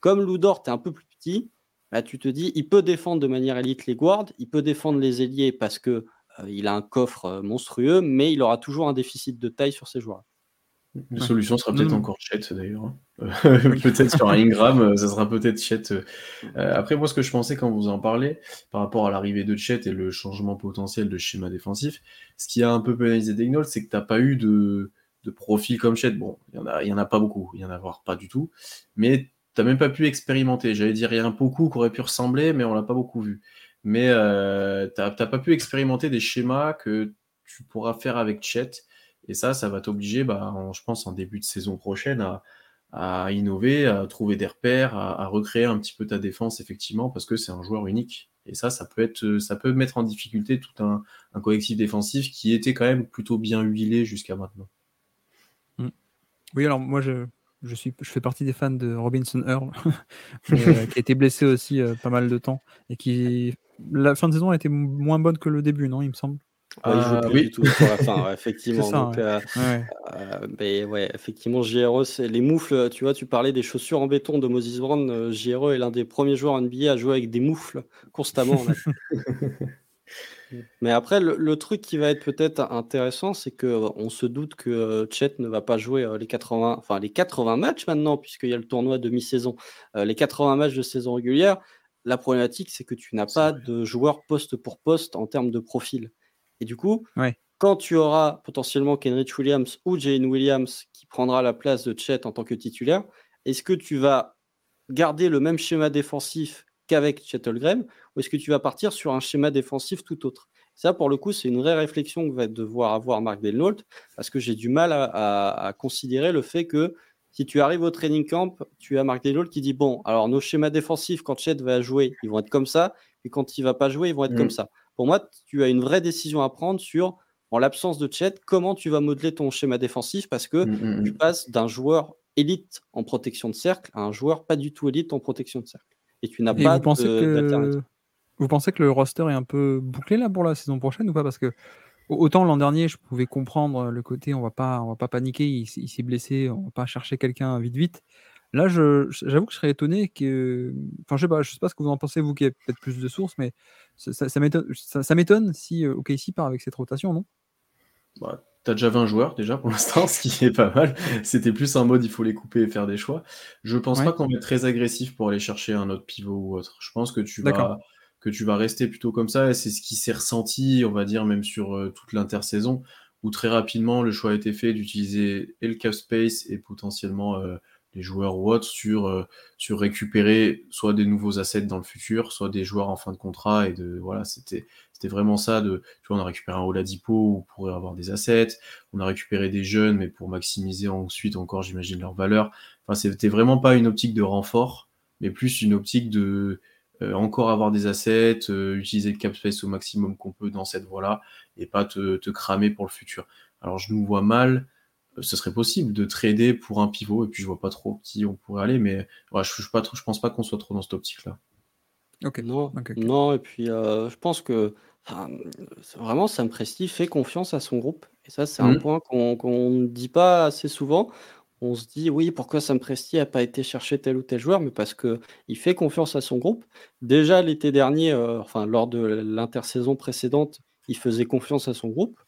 B: Comme Ludor, tu es un peu plus petit, bah, tu te dis, il peut défendre de manière élite les guards, il peut défendre les ailiers parce que euh, il a un coffre euh, monstrueux, mais il aura toujours un déficit de taille sur ses joueurs.
A: Une
C: Ouais.
A: solution sera peut-être encore Chet d'ailleurs. hein. Euh, (laughs) peut-être sur un Ingram, euh, ça sera peut-être Chet. euh. Euh, après, moi, ce que je pensais quand vous en parlez, par rapport à l'arrivée de Chet et le changement potentiel de schéma défensif, ce qui a un peu pénalisé Daignault, c'est que tu n'as pas eu de, de profil comme Chet. Bon, il n'y en, a- il y en a pas beaucoup, il y en a voire pas du tout, mais tu même pas pu expérimenter. J'allais dire, il y en a beaucoup qui auraient pu ressembler, mais on l'a pas beaucoup vu. Mais euh, tu n'as pas pu expérimenter des schémas que tu pourras faire avec Chet. Et ça, ça va t'obliger, bah, je pense, en début de saison prochaine, à, à innover, à trouver des repères, à, à recréer un petit peu ta défense, effectivement, parce que c'est un joueur unique. Et ça, ça peut, être, ça peut mettre en difficulté tout un, un collectif défensif qui était quand même plutôt bien huilé jusqu'à maintenant.
C: Oui, alors moi, je, je, suis, je fais partie des fans de Robinson Earl, (laughs) euh, qui a été blessé aussi euh, pas mal de temps. Et qui. La fin de saison a été moins bonne que le début, non, il me semble?
B: Ah, il joue plus
A: oui.
B: du tout sur la fin, ouais, (laughs) effectivement.
C: C'est ça,
B: Donc,
C: ouais.
B: euh,
C: Ouais.
B: euh, mais ouais, effectivement, JRE, c'est les moufles. Tu vois, tu parlais des chaussures en béton de Moses Brown. JRE est l'un des premiers joueurs NBA à jouer avec des moufles constamment. (laughs) mais après, le, le truc qui va être peut-être intéressant, c'est que euh, on se doute que euh, Chet ne va pas jouer euh, les 80, enfin les 80 matchs maintenant, puisqu'il y a le tournoi de mi-saison, Euh, les 80 matchs de saison régulière. La problématique, c'est que tu n'as pas
A: vrai.
B: de joueur poste pour poste en termes de profil. Et du coup,
C: Ouais.
B: quand tu auras potentiellement Kenrich Williams ou Jane Williams qui prendra la place de Chet en tant que titulaire, est-ce que tu vas garder le même schéma défensif qu'avec Chet Holmgren ou est-ce que tu vas partir sur un schéma défensif tout autre? Ça, pour le coup, c'est une vraie réflexion que va devoir avoir Mark Delnault parce que j'ai du mal à, à- à considérer le fait que si tu arrives au training camp, tu as Mark Delnault qui dit bon, alors nos schémas défensifs, quand Chet va jouer, ils vont être comme ça, et quand il va pas jouer, ils vont être
A: Mm.
B: comme ça. Pour moi, tu as une vraie décision à prendre sur, en l'absence de Chet, comment tu vas modeler ton schéma défensif parce que
A: Mm, mm,
B: tu passes d'un joueur élite en protection de cercle à un joueur pas du tout élite en protection de cercle. Et tu n'as pas d'alternative.
C: que... vous pensez que le roster est un peu bouclé là pour la saison prochaine ou pas? Parce que au- autant l'an dernier, je pouvais comprendre le côté on va pas, on va pas paniquer, il, s'est blessé, on va pas chercher quelqu'un vite vite. Là, j'avoue que je serais étonné que. Enfin, je sais pas, je sais pas ce que vous en pensez, vous qui avez peut-être plus de sources, mais ça, ça- ça m'étonne si euh, OKC part avec cette rotation, non?
A: Bah, T'as déjà 20 joueurs déjà pour l'instant, (laughs) ce qui est pas mal. C'était plus un mode il faut les couper et faire des choix. Je pense
C: Ouais.
A: pas qu'on être très agressif pour aller chercher un autre pivot ou autre. Je pense que tu vas que tu vas rester plutôt comme ça et c'est ce qui s'est ressenti, on va dire même sur euh, toute l'intersaison où très rapidement le choix a été fait d'utiliser et le cap space et potentiellement euh, les joueurs ou autres sur euh, sur récupérer soit des nouveaux assets dans le futur, soit des joueurs en fin de contrat et de voilà, c'était c'était vraiment ça de tu vois, on a récupéré un Oladipo pour avoir des assets, on a récupéré des jeunes, mais pour maximiser ensuite encore, j'imagine, leur valeur. Enfin, c'était vraiment pas une optique de renfort, mais plus une optique de encore avoir des assets, euh, utiliser le cap space au maximum qu'on peut dans cette voie-là, et pas te, te cramer pour le futur. Alors, je nous vois mal, euh, ce serait possible de trader pour un pivot, et puis je vois pas trop qui on pourrait aller, mais ouais, je, je, pas trop, je pense pas qu'on soit trop dans cette optique-là.
C: Ok.
B: Non,
C: Ok, ok.
B: non, et puis euh, je pense que enfin, vraiment Sam Presti fait confiance à son groupe. Et ça, c'est un
A: Mhm.
B: point qu'on qu'on ne dit pas assez souvent. On se dit, oui, pourquoi Sam Presti n'a pas été chercher tel ou tel joueur, mais parce que il fait confiance à son groupe. Déjà l'été dernier, euh, enfin lors de l'intersaison précédente, il faisait confiance à son groupe.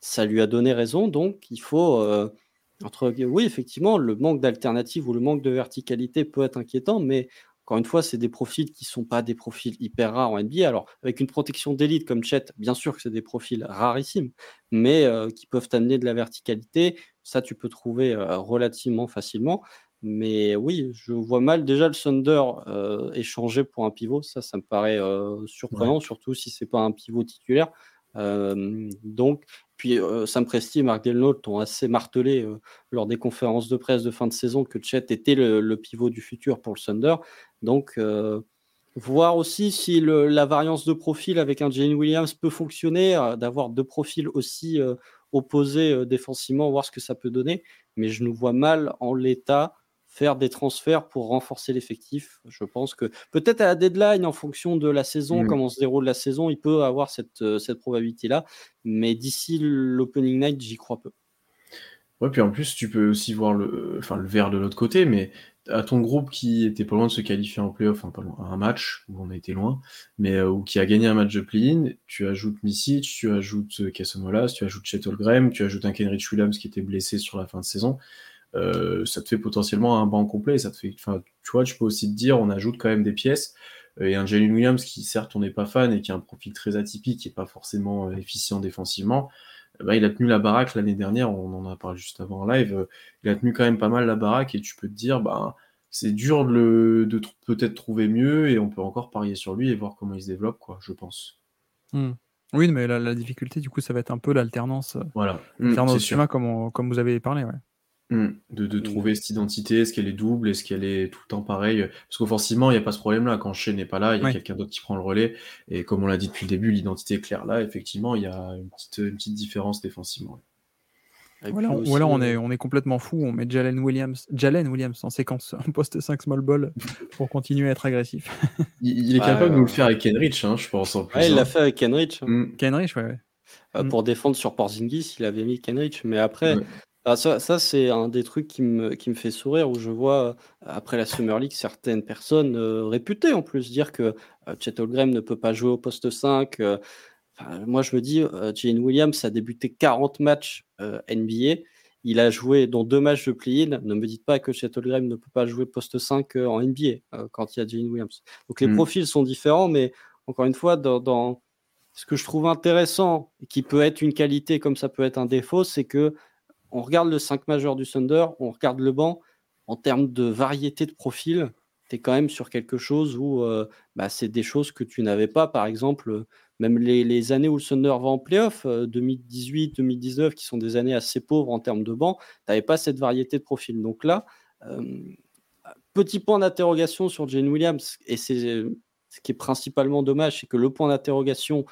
B: Ça lui a donné raison, donc il faut, euh, oui, effectivement, le manque d'alternative ou le manque de verticalité peut être inquiétant, mais encore une fois, c'est des profils qui ne sont pas des profils hyper rares en NBA. Alors, avec une protection d'élite comme Chet, bien sûr que c'est des profils rarissimes, mais euh, qui peuvent amener de la verticalité. Ça, tu peux trouver euh, relativement facilement. Mais oui, je vois mal déjà le Thunder euh, échanger pour un pivot. Ça, ça me paraît surprenant, surtout si c'est pas un pivot titulaire. Donc, puis euh, Sam Presti et Mark Delnault ont assez martelé euh, lors des conférences de presse de fin de saison que Chet était le, pivot du futur pour le Thunder. Donc, euh, voir aussi si la variance de profil avec un Jane Williams peut fonctionner, d'avoir deux profils aussi opposés défensivement, voir ce que ça peut donner. Mais je nous vois mal en l'état faire des transferts pour renforcer l'effectif. Je pense que peut-être à la deadline, en fonction de la saison,
A: Mm.
B: comment se déroule la saison, il peut avoir cette, euh, cette probabilité-là. Mais d'ici l'opening night, j'y crois peu.
A: Ouais, puis en plus, tu peux aussi voir le, enfin, le verre de l'autre côté, mais à ton groupe qui était pas loin de se qualifier en playoff, enfin pas loin, un match où on a été loin, mais euh, ou qui a gagné un match de play-in, tu ajoutes Misic, tu ajoutes euh, Casamolas, tu ajoutes Chet Graham, tu ajoutes un Kenrich Williams qui était blessé sur la fin de saison. Euh, ça te fait potentiellement un banc complet. Ça te fait, enfin, tu vois, tu peux aussi te dire, on ajoute quand même des pièces. et un Jalen Williams qui, certes, on n'est pas fan et qui a un profil très atypique, qui n'est pas forcément efficient défensivement. Bah, il a tenu la baraque l'année dernière, on en a parlé juste avant en live, il a tenu quand même pas mal la baraque et tu peux te dire, bah, c'est dur de, de peut-être trouver mieux et on peut encore parier sur lui et voir comment il se développe, quoi, je pense.
C: Mmh. Oui, mais la, difficulté, du coup, ça va être un peu l'alternance. Euh,
A: voilà.
C: Mmh, l'alternance comme, comme vous avez parlé, ouais.
A: Mmh. De, trouver cette identité, est-ce qu'elle est double, est-ce qu'elle est tout le temps pareille? Parce qu'offensivement, il n'y a pas ce problème-là. Quand Shea n'est pas là, il y a quelqu'un d'autre qui prend le relais. Et comme on l'a dit depuis le début, l'identité est claire là. Effectivement, il y a une petite, une petite différence défensivement.
C: Ou alors, on, est, on est complètement fou, on met Jalen Williams, Jalen Williams en séquence (laughs) en poste 5 small ball (laughs) pour continuer à être agressif. (laughs)
A: il, est capable de nous le faire avec Kenrich, hein, je pense. En
B: plus, il l'a
A: hein.
B: fait avec Kenrich.
C: Mmh. Kenrich, ouais.
B: Euh, mmh. Pour défendre sur Porzingis, il avait mis Kenrich. Mais après, ah, ça, c'est un des trucs qui me, qui me fait sourire, où je vois, après la Summer League, certaines personnes euh, réputées en plus dire que euh, Chet Holmgren ne peut pas jouer au poste 5. moi, je me dis, Jane Williams a débuté 40 matchs NBA. Il a joué dans deux matchs de play-in. Ne me dites pas que Chet Holmgren ne peut pas jouer poste 5 en NBA quand il y a Jane Williams. Donc les mmh. profils sont différents, mais encore une fois, dans, ce que je trouve intéressant et qui peut être une qualité comme ça peut être un défaut, c'est que on regarde le 5 majeur du Thunder, on regarde le banc, en termes de variété de profils, tu es quand même sur quelque chose où euh, bah, c'est des choses que tu n'avais pas. Par exemple, même les, années où le Thunder va en playoff, 2018, 2019, qui sont des années assez pauvres en termes de banc, tu n'avais pas cette variété de profils. Donc là, euh, petit point d'interrogation sur Jane Williams, et c'est ce qui est principalement dommage, c'est que le point d'interrogation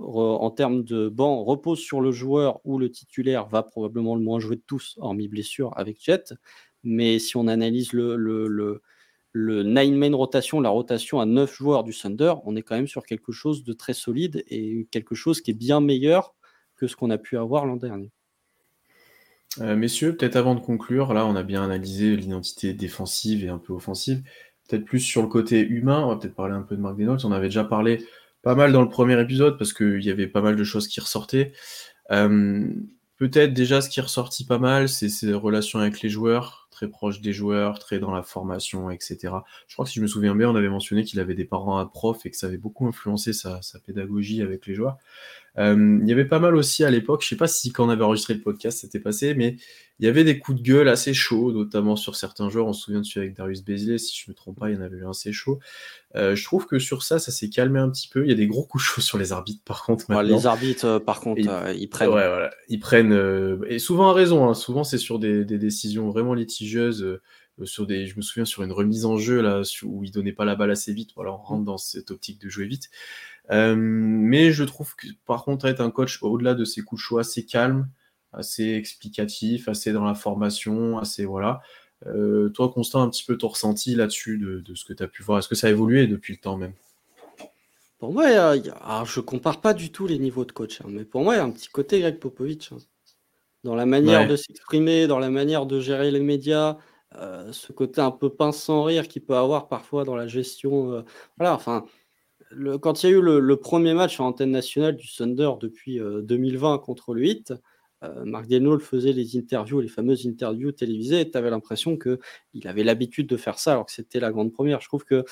B: en termes de banc repose sur le joueur où le titulaire va probablement le moins jouer de tous, hormis blessure, avec Jet. Mais si on analyse le, le, le, le nine-main rotation, la rotation à 9 joueurs du Thunder, on est quand même sur quelque chose de très solide et quelque chose qui est bien meilleur que ce qu'on a pu avoir l'an dernier.
A: Euh, messieurs, peut-être avant de conclure, là on a bien analysé l'identité défensive et un peu offensive. Peut-être plus sur le côté humain, on va peut-être parler un peu de Mark Denotes. On avait déjà parlé pas mal dans le premier épisode parce qu'il y avait pas mal de choses qui ressortaient. Euh, peut-être déjà ce qui est ressorti pas mal, c'est ses relations avec les joueurs, très proche des joueurs, très dans la formation, etc. Je crois que si je me souviens bien, on avait mentionné qu'il avait des parents à prof et que ça avait beaucoup influencé sa, sa pédagogie avec les joueurs. Euh, il y avait pas mal aussi à l'époque, je sais pas si quand on avait enregistré le podcast c'était passé, mais il y avait des coups de gueule assez chauds, notamment sur certains joueurs. On se souvient de celui avec Darius Bézier, si je me trompe pas, il y en avait eu un assez chaud. Euh, je trouve que sur ça, ça s'est calmé un petit peu. Il y a des gros coups chauds sur les arbitres, par contre.
B: les arbitres, euh, par contre, ils prennent.
A: Ouais, voilà. Ils prennent. et souvent à raison. Hein. Souvent, c'est sur des, des, décisions vraiment litigieuses. sur des, je me souviens sur une remise en jeu là où il donnait pas la balle assez vite. Voilà, on rentre dans cette optique de jouer vite. Euh, mais je trouve que par contre être un coach au-delà de ses coups de choix assez calme, assez explicatif, assez dans la formation, assez voilà. Euh, toi, Constant, un petit peu ton ressenti là-dessus de, ce que tu as pu voir? Est-ce que ça a évolué depuis le temps même?
B: Pour moi, je ne je compare pas du tout les niveaux de coach, hein, mais pour moi, il y a un petit côté Greg Popovich. Hein. Dans la manière de s'exprimer, dans la manière de gérer les médias, euh, ce côté un peu pince sans rire qu'il peut avoir parfois dans la gestion. voilà, enfin, quand il y a eu le, premier match en antenne nationale du Thunder depuis 2020 euh, contre le 8, euh, Marc Denol faisait les interviews, les fameuses interviews télévisées, et tu avais l'impression qu'il avait l'habitude de faire ça alors que c'était la grande première. Je trouve que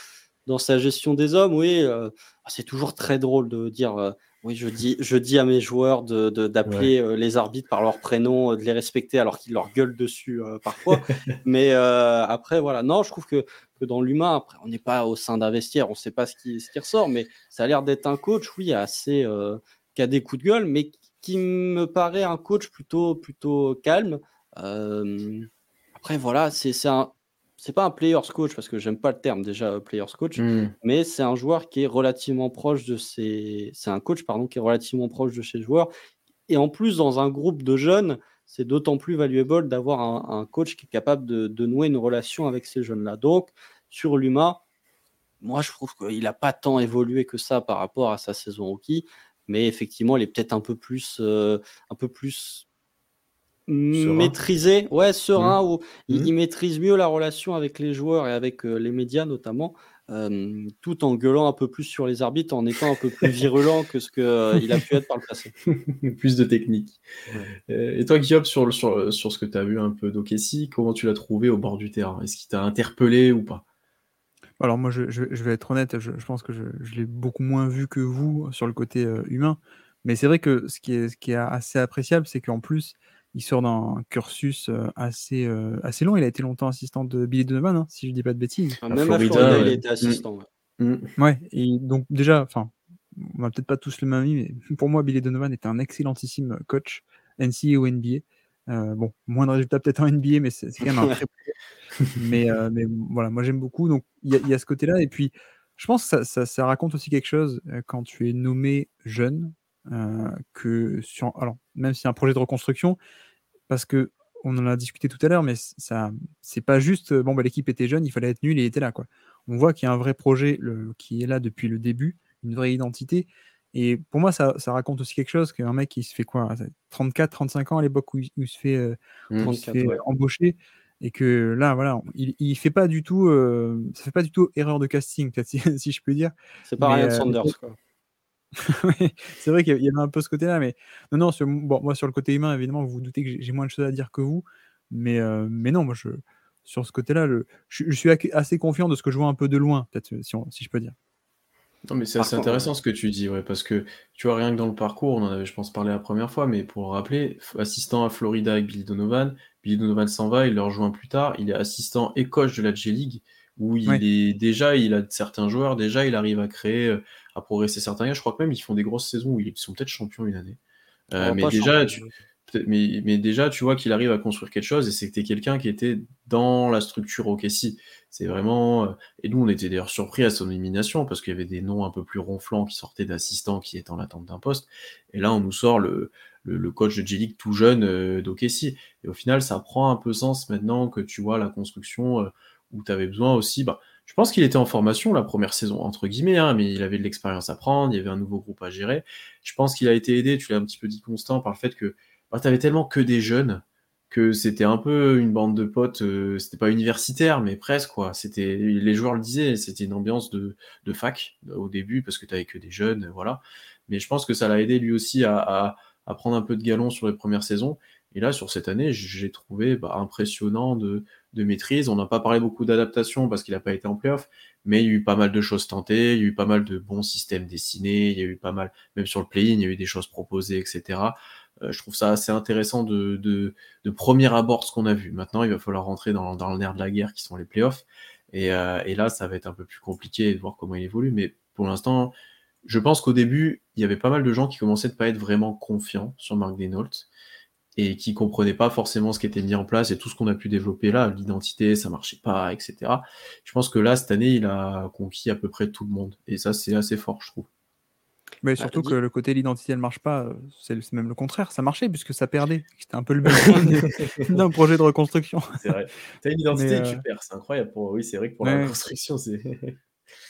B: dans sa gestion des hommes, oui, euh, c'est toujours très drôle de dire oui, je dis, je dis à mes joueurs d'appeler de, les arbitres par leur prénom, de les respecter alors qu'ils leur gueulent dessus parfois. (laughs) Mais après, voilà. Non, je trouve que que dans l'humain. Après, on n'est pas au sein d'un vestiaire, on ne sait pas ce qui, ce qui ressort, mais ça a l'air d'être un coach, oui, assez euh, qui a des coups de gueule, mais qui me paraît un coach plutôt, plutôt calme. Euh, après, voilà, c'est un. C'est pas un player's coach parce que j'aime pas le terme déjà player's coach, hmm. mais c'est un joueur qui est relativement proche de ses. C'est un coach pardon qui est relativement proche de ses joueurs et en plus dans un groupe de jeunes, c'est d'autant plus valuable d'avoir un, coach qui est capable de, nouer une relation avec ces jeunes-là. Donc, sur l'UMA, moi, je trouve qu'il n'a pas tant évolué que ça par rapport à sa saison rookie, mais effectivement, il est peut-être un peu plus, euh, un peu plus maîtrisé, ouais, serein, mmh. où il, mmh. il, maîtrise mieux la relation avec les joueurs et avec les médias notamment tout en gueulant un peu plus sur les arbitres, en étant un peu plus (laughs) virulent que ce qu'il euh, il a pu être par le passé. (laughs)
A: plus de technique. Euh, et toi, Guillaume, sur, sur, sur ce que tu as vu un peu d'Okessi, comment tu l'as trouvé au bord du terrain? Est-ce qu'il t'a interpellé ou pas?
C: Alors moi, je, vais être honnête, je, pense que je, l'ai beaucoup moins vu que vous sur le côté euh, humain, mais c'est vrai que ce qui est, ce qui est assez appréciable, c'est qu'en plus, il sort d'un cursus assez, assez long. Il a été longtemps assistant de Billy Donovan, hein, si je ne dis pas de bêtises.
B: même à Florida, il a été assistant.
C: Mm. Ouais. et donc déjà, enfin, on n'a peut-être pas tous le même avis, mais pour moi, Billy Donovan était un excellentissime coach, NCAA ou NBA. bon, moins de résultats peut-être en NBA, mais c'est quand même un (laughs) très mais, mais voilà, moi j'aime beaucoup. Donc il y, a ce côté-là. Et puis, je pense que ça, ça, raconte aussi quelque chose quand tu es nommé jeune, que sur, alors même si c'est un projet de reconstruction, parce que on en a discuté tout à l'heure, mais ça, c'est pas juste bon bah l'équipe était jeune, il fallait être nul et était là quoi. On voit qu'il y a un vrai projet le, qui est là depuis le début, une vraie identité. Et pour moi, ça, ça raconte aussi quelque chose qu'un mec qui se fait quoi 34, 35 ans à l'époque où, il se fait, euh, embaucher et que là, voilà, il, il fait pas du tout, euh, ça fait pas du tout erreur de casting, peut-être (laughs) si, je peux dire.
B: C'est pas Ryan euh, Sanders, quoi. (laughs)
C: c'est vrai qu'il y avait un peu ce côté-là, mais non, non, sur, bon, moi sur le côté humain, évidemment, vous vous doutez que j'ai moins de choses à dire que vous, mais, euh, mais non, moi je, sur ce côté-là, je, je, suis assez confiant de ce que je vois un peu de loin, peut-être, si, si, je peux dire.
A: Non, mais c'est assez intéressant ce que tu dis, ouais, parce que tu vois, rien que dans le parcours, on en avait, je pense, parlé la première fois, mais pour le rappeler, assistant à Florida avec Billy Donovan, Billy Donovan s'en va, il le rejoint plus tard, il est assistant et coach de la J-League, où il est déjà, il a certains joueurs, déjà, il arrive à créer, euh, à progresser certains gars. Je crois que même ils font des grosses saisons où ils sont peut-être champions une année. Euh, mais déjà, tu, mais, mais, déjà, tu vois qu'il arrive à construire quelque chose et c'était quelqu'un qui était dans la structure OKC. C'est vraiment. Euh, et nous, on était d'ailleurs surpris à son élimination parce qu'il y avait des noms un peu plus ronflants qui sortaient d'assistants qui étaient en attente d'un poste. Et là, on nous sort le, le, coach de J-League tout jeune euh, d'OKC. Et au final, ça prend un peu sens maintenant que tu vois la construction où tu avais besoin aussi. Bah, je pense qu'il était en formation la première saison, entre guillemets, hein, mais il avait de l'expérience à prendre, il y avait un nouveau groupe à gérer. Je pense qu'il a été aidé, tu l'as un petit peu dit constant, par le fait que bah, tu avais tellement que des jeunes que c'était un peu une bande de potes, euh, c'était pas universitaire, mais presque quoi. C'était, les joueurs le disaient, c'était une ambiance de, de, fac au début parce que tu avais que des jeunes, voilà. Mais je pense que ça l'a aidé lui aussi à, à, à, prendre un peu de galon sur les premières saisons. Et là, sur cette année, j'ai trouvé bah, impressionnant de, maîtrise. On n'a pas parlé beaucoup d'adaptation parce qu'il n'a pas été en playoff, mais il y a eu pas mal de choses tentées, il y a eu pas mal de bons systèmes dessinés, il y a eu pas mal, même sur le play-in, il y a eu des choses proposées, etc. Euh, je trouve ça assez intéressant de, premier abord ce qu'on a vu. Maintenant, il va falloir rentrer dans, le nerf de la guerre qui sont les playoffs. Et, euh, et là, ça va être un peu plus compliqué de voir comment il évolue. Mais pour l'instant, je pense qu'au début, il y avait pas mal de gens qui commençaient de pas être vraiment confiants sur Mark Denault et qui comprenaient pas forcément ce qui était mis en place et tout ce qu'on a pu développer là, l'identité, ça marchait pas, etc. Je pense que là, cette année, il a conquis à peu près tout le monde. Et ça, c'est assez fort, je trouve.
C: Mais bah, surtout que le côté l'identité ne marche pas, c'est même le contraire, ça marchait puisque ça perdait. C'était un peu le même (laughs) d'un projet de reconstruction. (laughs)
A: C'est vrai. T'as une identité que tu perds, c'est incroyable. Pour... Oui, c'est vrai que pour la reconstruction, c'est. (laughs)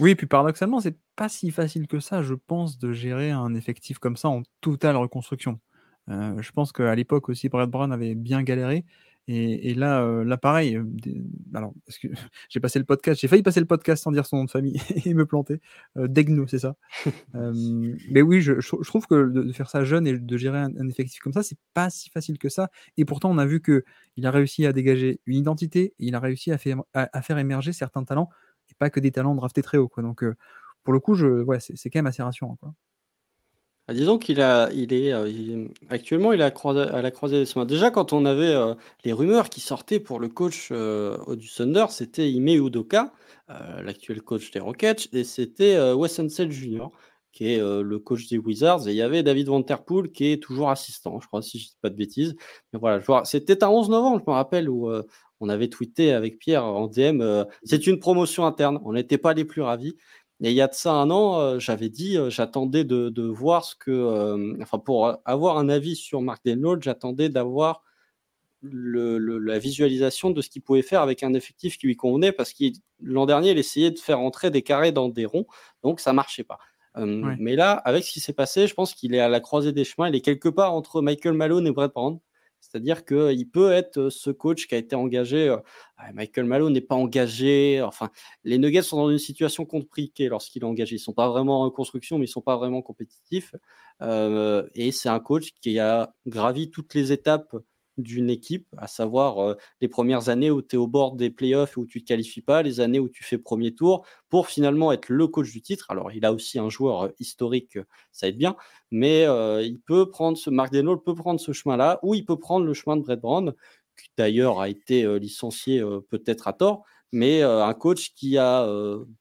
C: oui, puis paradoxalement, c'est pas si facile que ça, je pense, de gérer un effectif comme ça en totale reconstruction. Euh, je pense qu'à l'époque aussi, Brad Brown avait bien galéré. Et, là, euh, pareil. Euh, alors, (laughs) j'ai passé le podcast, j'ai failli passer le podcast sans dire son nom de famille (laughs) et me planter. Degno, c'est ça. mais oui, je, trouve que de, faire ça jeune et de gérer un, effectif comme ça, c'est pas si facile que ça. Et pourtant, on a vu que il a réussi à dégager une identité, et il a réussi à faire, émerger certains talents, et pas que des talents draftés très haut. Donc, pour le coup, je, ouais, c'est quand même assez rassurant. Quoi.
B: Ah, disons qu'il a, il est, euh, actuellement, il est à, la croisée des chemins. Déjà, quand on avait euh, les rumeurs qui sortaient pour le coach euh, du Thunder, c'était Ime Udoka, l'actuel coach des Rockets, et c'était Wes Unseld Jr., qui est le coach des Wizards, et il y avait David Vanterpool, qui est toujours assistant, je crois, si je dis pas de bêtises. Mais voilà, c'était un 11 novembre, je me rappelle, où on avait tweeté avec Pierre en DM, c'est une promotion interne, on n'était pas les plus ravis. Et il y a de ça un an, j'avais dit, j'attendais de, voir ce que, enfin, pour avoir un avis sur Mark Denload, j'attendais d'avoir la visualisation de ce qu'il pouvait faire avec un effectif qui lui convenait, parce que l'an dernier, il essayait de faire entrer des carrés dans des ronds, donc ça marchait pas. Mais là, avec ce qui s'est passé, je pense qu'il est à la croisée des chemins, il est quelque part entre Michael Malone et Brett Brown. C'est-à-dire qu'il peut être ce coach qui a été engagé. Ah, Michael Malo n'est pas engagé. Enfin, les Nuggets sont dans une situation compliquée lorsqu'il est engagé. Ils ne sont pas vraiment en reconstruction, mais ils ne sont pas vraiment compétitifs. et c'est un coach qui a gravi toutes les étapes d'une équipe, à savoir les premières années où tu es au bord des playoffs et où tu ne te qualifies pas, les années où tu fais premier tour, pour finalement être le coach du titre. Alors, il a aussi un joueur historique, ça aide bien, mais il peut prendre ce, Mark peut prendre ce chemin-là, ou il peut prendre le chemin de Brett Brown, qui d'ailleurs a été licencié peut-être à tort, mais un coach qui a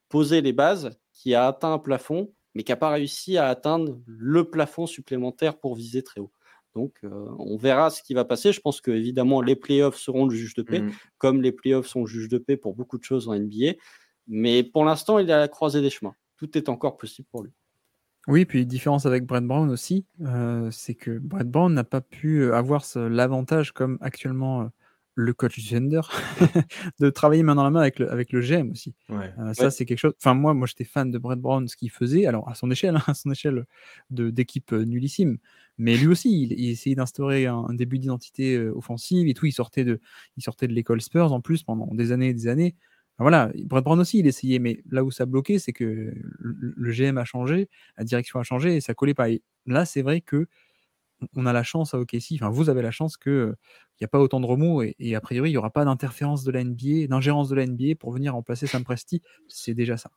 B: posé les bases, qui a atteint un plafond, mais qui n'a pas réussi à atteindre le plafond supplémentaire pour viser très haut. Donc, euh, on verra ce qui va passer. Je pense que évidemment les playoffs seront le juge de paix, mmh. comme les playoffs sont le juge de paix pour beaucoup de choses en NBA. Mais pour l'instant, il est à la croisée des chemins. Tout est encore possible pour lui.
C: Oui, puis différence avec Brett Brown aussi, euh, c'est que Brett Brown n'a pas pu euh, avoir l'avantage comme actuellement le coach du (laughs) de travailler main dans la main avec le, avec le GM aussi. Euh, ça, c'est quelque chose. Enfin, moi, moi j'étais fan de Brett Brown, ce qu'il faisait, alors à son échelle, hein, à son échelle d'équipe euh, nullissime. Mais lui aussi, il, essayait d'instaurer un, début d'identité euh, offensive et tout. Il sortait de, il sortait de l'école Spurs en plus pendant des années et des années. voilà, Brett Brown aussi, il essayait, mais là où ça bloquait, c'est que le, le, GM a changé, la direction a changé et ça collait pas. Et là, c'est vrai que on a la chance à OKC, enfin vous avez la chance qu'il n'y a pas autant de remous et, a priori il n'y aura pas d'interférence de la NBA, d'ingérence de la NBA pour venir remplacer Sam Presti. C'est déjà ça.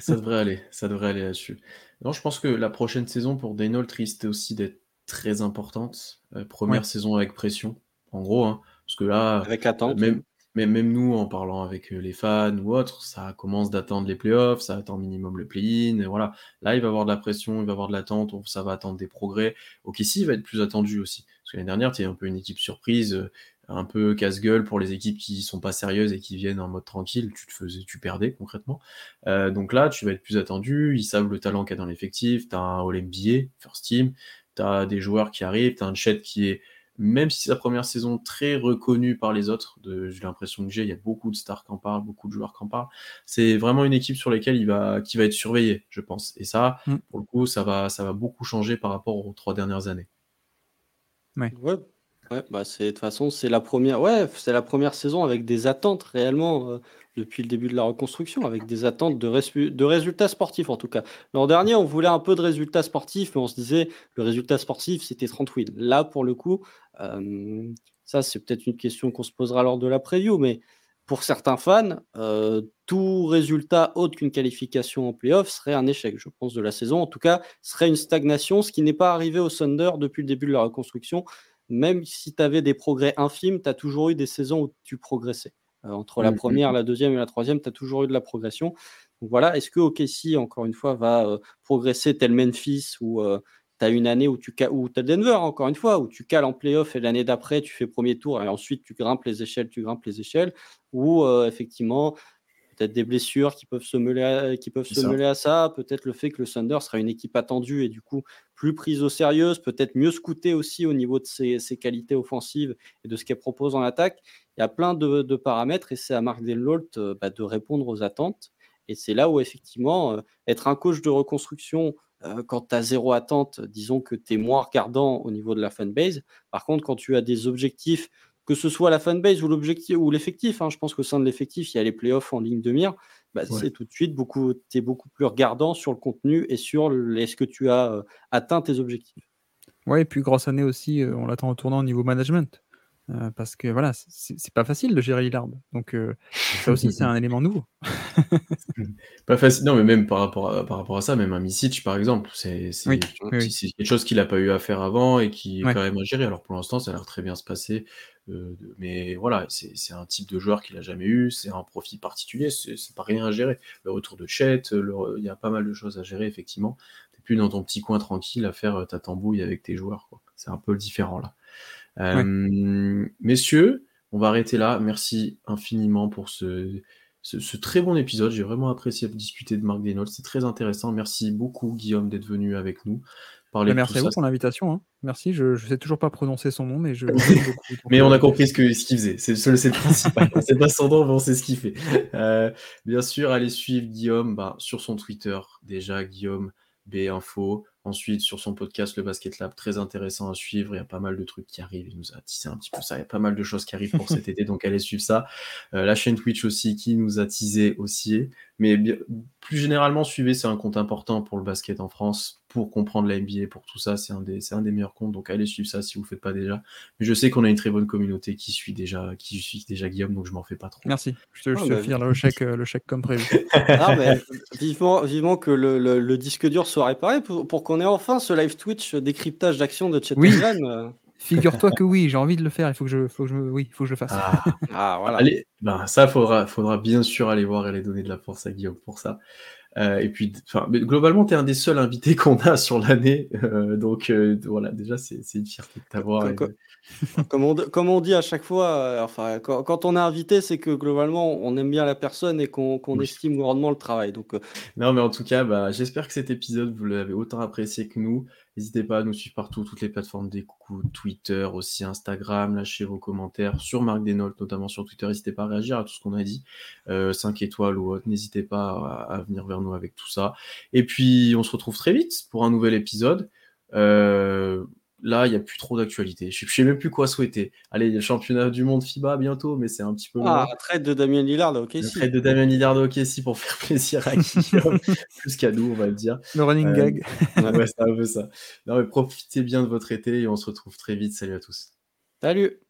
A: ça devrait aller, ça devrait aller là-dessus. Non, je pense que la prochaine saison pour Daniel risque aussi d'être très importante. Euh, première saison avec pression, en gros, hein, parce que là,
B: avec attente.
A: Même, mais même nous, en parlant avec les fans ou autres, ça commence d'attendre les playoffs, ça attend minimum le play-in. Voilà. Là, il va y avoir de la pression, il va y avoir de l'attente, ça va attendre des progrès. Ok, si, il va être plus attendu aussi. Parce que l'année dernière, tu es un peu une équipe surprise, un peu casse-gueule pour les équipes qui sont pas sérieuses et qui viennent en mode tranquille. Tu te faisais, tu perdais concrètement. donc là, tu vas être plus attendu. Ils savent le talent qu'il y a dans l'effectif. Tu as un All-NBA, First Team. Tu as des joueurs qui arrivent. Tu as un chat qui est même si sa première saison très reconnue par les autres, j'ai l'impression que j'ai, il y a beaucoup de stars qui en parlent, beaucoup de joueurs qui en parlent. C'est vraiment une équipe sur laquelle il va, qui va être surveillé, je pense. Et ça, mm. pour le coup, ça va, ça va beaucoup changer par rapport aux trois dernières années.
B: Ouais. ouais. Bah c'est de toute façon c'est la première, ouais, c'est la première saison avec des attentes réellement. Euh, depuis le début de la reconstruction, avec des attentes de, de résultats sportifs en tout cas. L'an dernier, on voulait un peu de résultats sportifs, mais on se disait le résultat sportif, c'était 30 wins. Là, pour le coup, euh, ça, c'est peut-être une question qu'on se posera lors de la preview, mais pour certains fans, euh, tout résultat autre qu'une qualification en playoff serait un échec, je pense, de la saison. En tout cas, serait une stagnation, ce qui n'est pas arrivé au Thunder depuis le début de la reconstruction. Même si tu avais des progrès infimes, tu as toujours eu des saisons où tu progressais. Euh, entre la mmh, mmh, première, mmh. la deuxième et la troisième, tu as toujours eu de la progression. Donc voilà, est-ce que OKC, encore une fois, va euh, progresser tel Memphis ou euh, tu as une année où tu ou as Denver, encore une fois, où tu cales en playoff et l'année d'après, tu fais premier tour et ensuite tu grimpes les échelles, tu grimpes les échelles, ou effectivement, peut-être des blessures qui peuvent se mêler à, qui peuvent se mêler à ça, peut-être le fait que le Thunder sera une équipe attendue et du coup plus prise au sérieux, peut-être mieux scoutée aussi au niveau de ses, qualités offensives et de ce qu'elle propose en attaque. Il y a plein de, paramètres et c'est à Marc Delnault euh, bah, de répondre aux attentes. Et c'est là où effectivement, euh, être un coach de reconstruction euh, quand tu as zéro attente, disons que tu es moins regardant au niveau de la fanbase. Par contre, quand tu as des objectifs que ce soit la fanbase ou l'objectif ou l'effectif, hein, je pense qu'au sein de l'effectif, il y a les playoffs en ligne de mire, bah, c'est tout de suite beaucoup, tu es beaucoup plus regardant sur le contenu et sur est-ce que tu as euh, atteint tes objectifs.
C: Oui, et puis grosse année aussi, euh, on l'attend en tournant au niveau management. Euh, parce que voilà, c'est pas facile de gérer Lillard. Donc ça aussi, c'est (laughs) un élément nouveau.
A: pas facile. Non, mais même par rapport à, par rapport à ça, même un Misic par exemple, c'est quelque chose qu'il n'a pas eu à faire avant et qui est quand même à gérer. Alors pour l'instant, ça a l'air très bien se passer. Euh, mais voilà, c'est un type de joueur qu'il a jamais eu, c'est un profil particulier, c'est pas rien à gérer. Le retour de Chet, il y a pas mal de choses à gérer, effectivement. T'es plus dans ton petit coin tranquille à faire ta tambouille avec tes joueurs. C'est un peu différent là. Euh, messieurs, on va arrêter là. Merci infiniment pour ce, ce, très bon épisode. J'ai vraiment apprécié discuter de Marc Desnolds. C'est très intéressant. Merci beaucoup, Guillaume, d'être venu avec nous.
C: Bah, merci à vous pour l'invitation. Hein. Merci. Je ne sais toujours pas prononcer son nom, mais je. (laughs)
A: mais on a compris ce qu'il ce faisait. C'est le principal. (laughs) c'est pas son nom, mais on sait ce qu'il fait. Euh, bien sûr, allez suivre Guillaume bah, sur son Twitter. Déjà, Guillaume B Info. Ensuite, sur son podcast, le Basket Lab, très intéressant à suivre. Il y a pas mal de trucs qui arrivent. Il nous a teasé un petit peu ça. Il y a pas mal de choses qui arrivent pour (laughs) cet été, donc allez suivre ça. Euh, la chaîne Twitch aussi qui nous a teasé aussi. Mais plus généralement, suivez, c'est un compte important pour le basket en France, pour comprendre la NBA, pour tout ça. C'est un, des, un des meilleurs comptes, donc allez suivre ça si vous ne le faites pas déjà. Mais je sais qu'on a une très bonne communauté qui suit déjà, qui suit déjà Guillaume, donc je m'en fais pas trop.
C: Merci. Je te, je bah, le (laughs) chèque, euh, le chèque comme prévu. (laughs)
B: ah, mais vivement, vivement que le, le, disque dur soit réparé pour, pour qu'on ait enfin ce live Twitch décryptage d'action de Chet
C: oui. Figure-toi que oui, j'ai envie de le faire. Il faut que je, faut que je, oui, faut que je le fasse.
A: Ah, (laughs) ah voilà. Allez, ben, ça faudra, faudra bien sûr aller voir et aller donner de la force à Guillaume pour ça. Euh, et puis, globalement, tu es un des seuls invités (laughs) qu'on a sur l'année. Euh, donc, euh, voilà, déjà, c'est une fierté de t'avoir.
B: Comme, (laughs) on, comme, on, dit à chaque fois, enfin, quand, on est invité, c'est que globalement, on aime bien la personne et qu'on estime grandement le travail. Donc,
A: Non, mais en tout cas, bah, j'espère que cet épisode, vous l'avez autant apprécié que nous. N'hésitez pas à nous suivre partout, toutes les plateformes d'écoute, Twitter, aussi Instagram, lâchez vos commentaires sur Marc Desnoltes, notamment sur Twitter. N'hésitez pas à réagir à tout ce qu'on a dit, 5 euh, étoiles ou autre. N'hésitez pas à, venir vers nous avec tout ça. Et puis, on se retrouve très vite pour un nouvel épisode. Euh, Là, il n'y a plus trop d'actualité. Je ne sais même plus quoi souhaiter. Allez, il y a le championnat du monde FIBA bientôt, mais c'est un petit peu.
B: Ah, trade de Damien Lillard, ok.
A: Trade de Damien Lillard, ok, si, pour faire (laughs) plaisir à Guillaume, (laughs) plus qu'à nous, on va le dire.
C: Le running euh, gag.
A: ouais, c'est un peu ça. Non, mais profitez bien de votre été et on se retrouve très vite. Salut à tous.
B: Salut.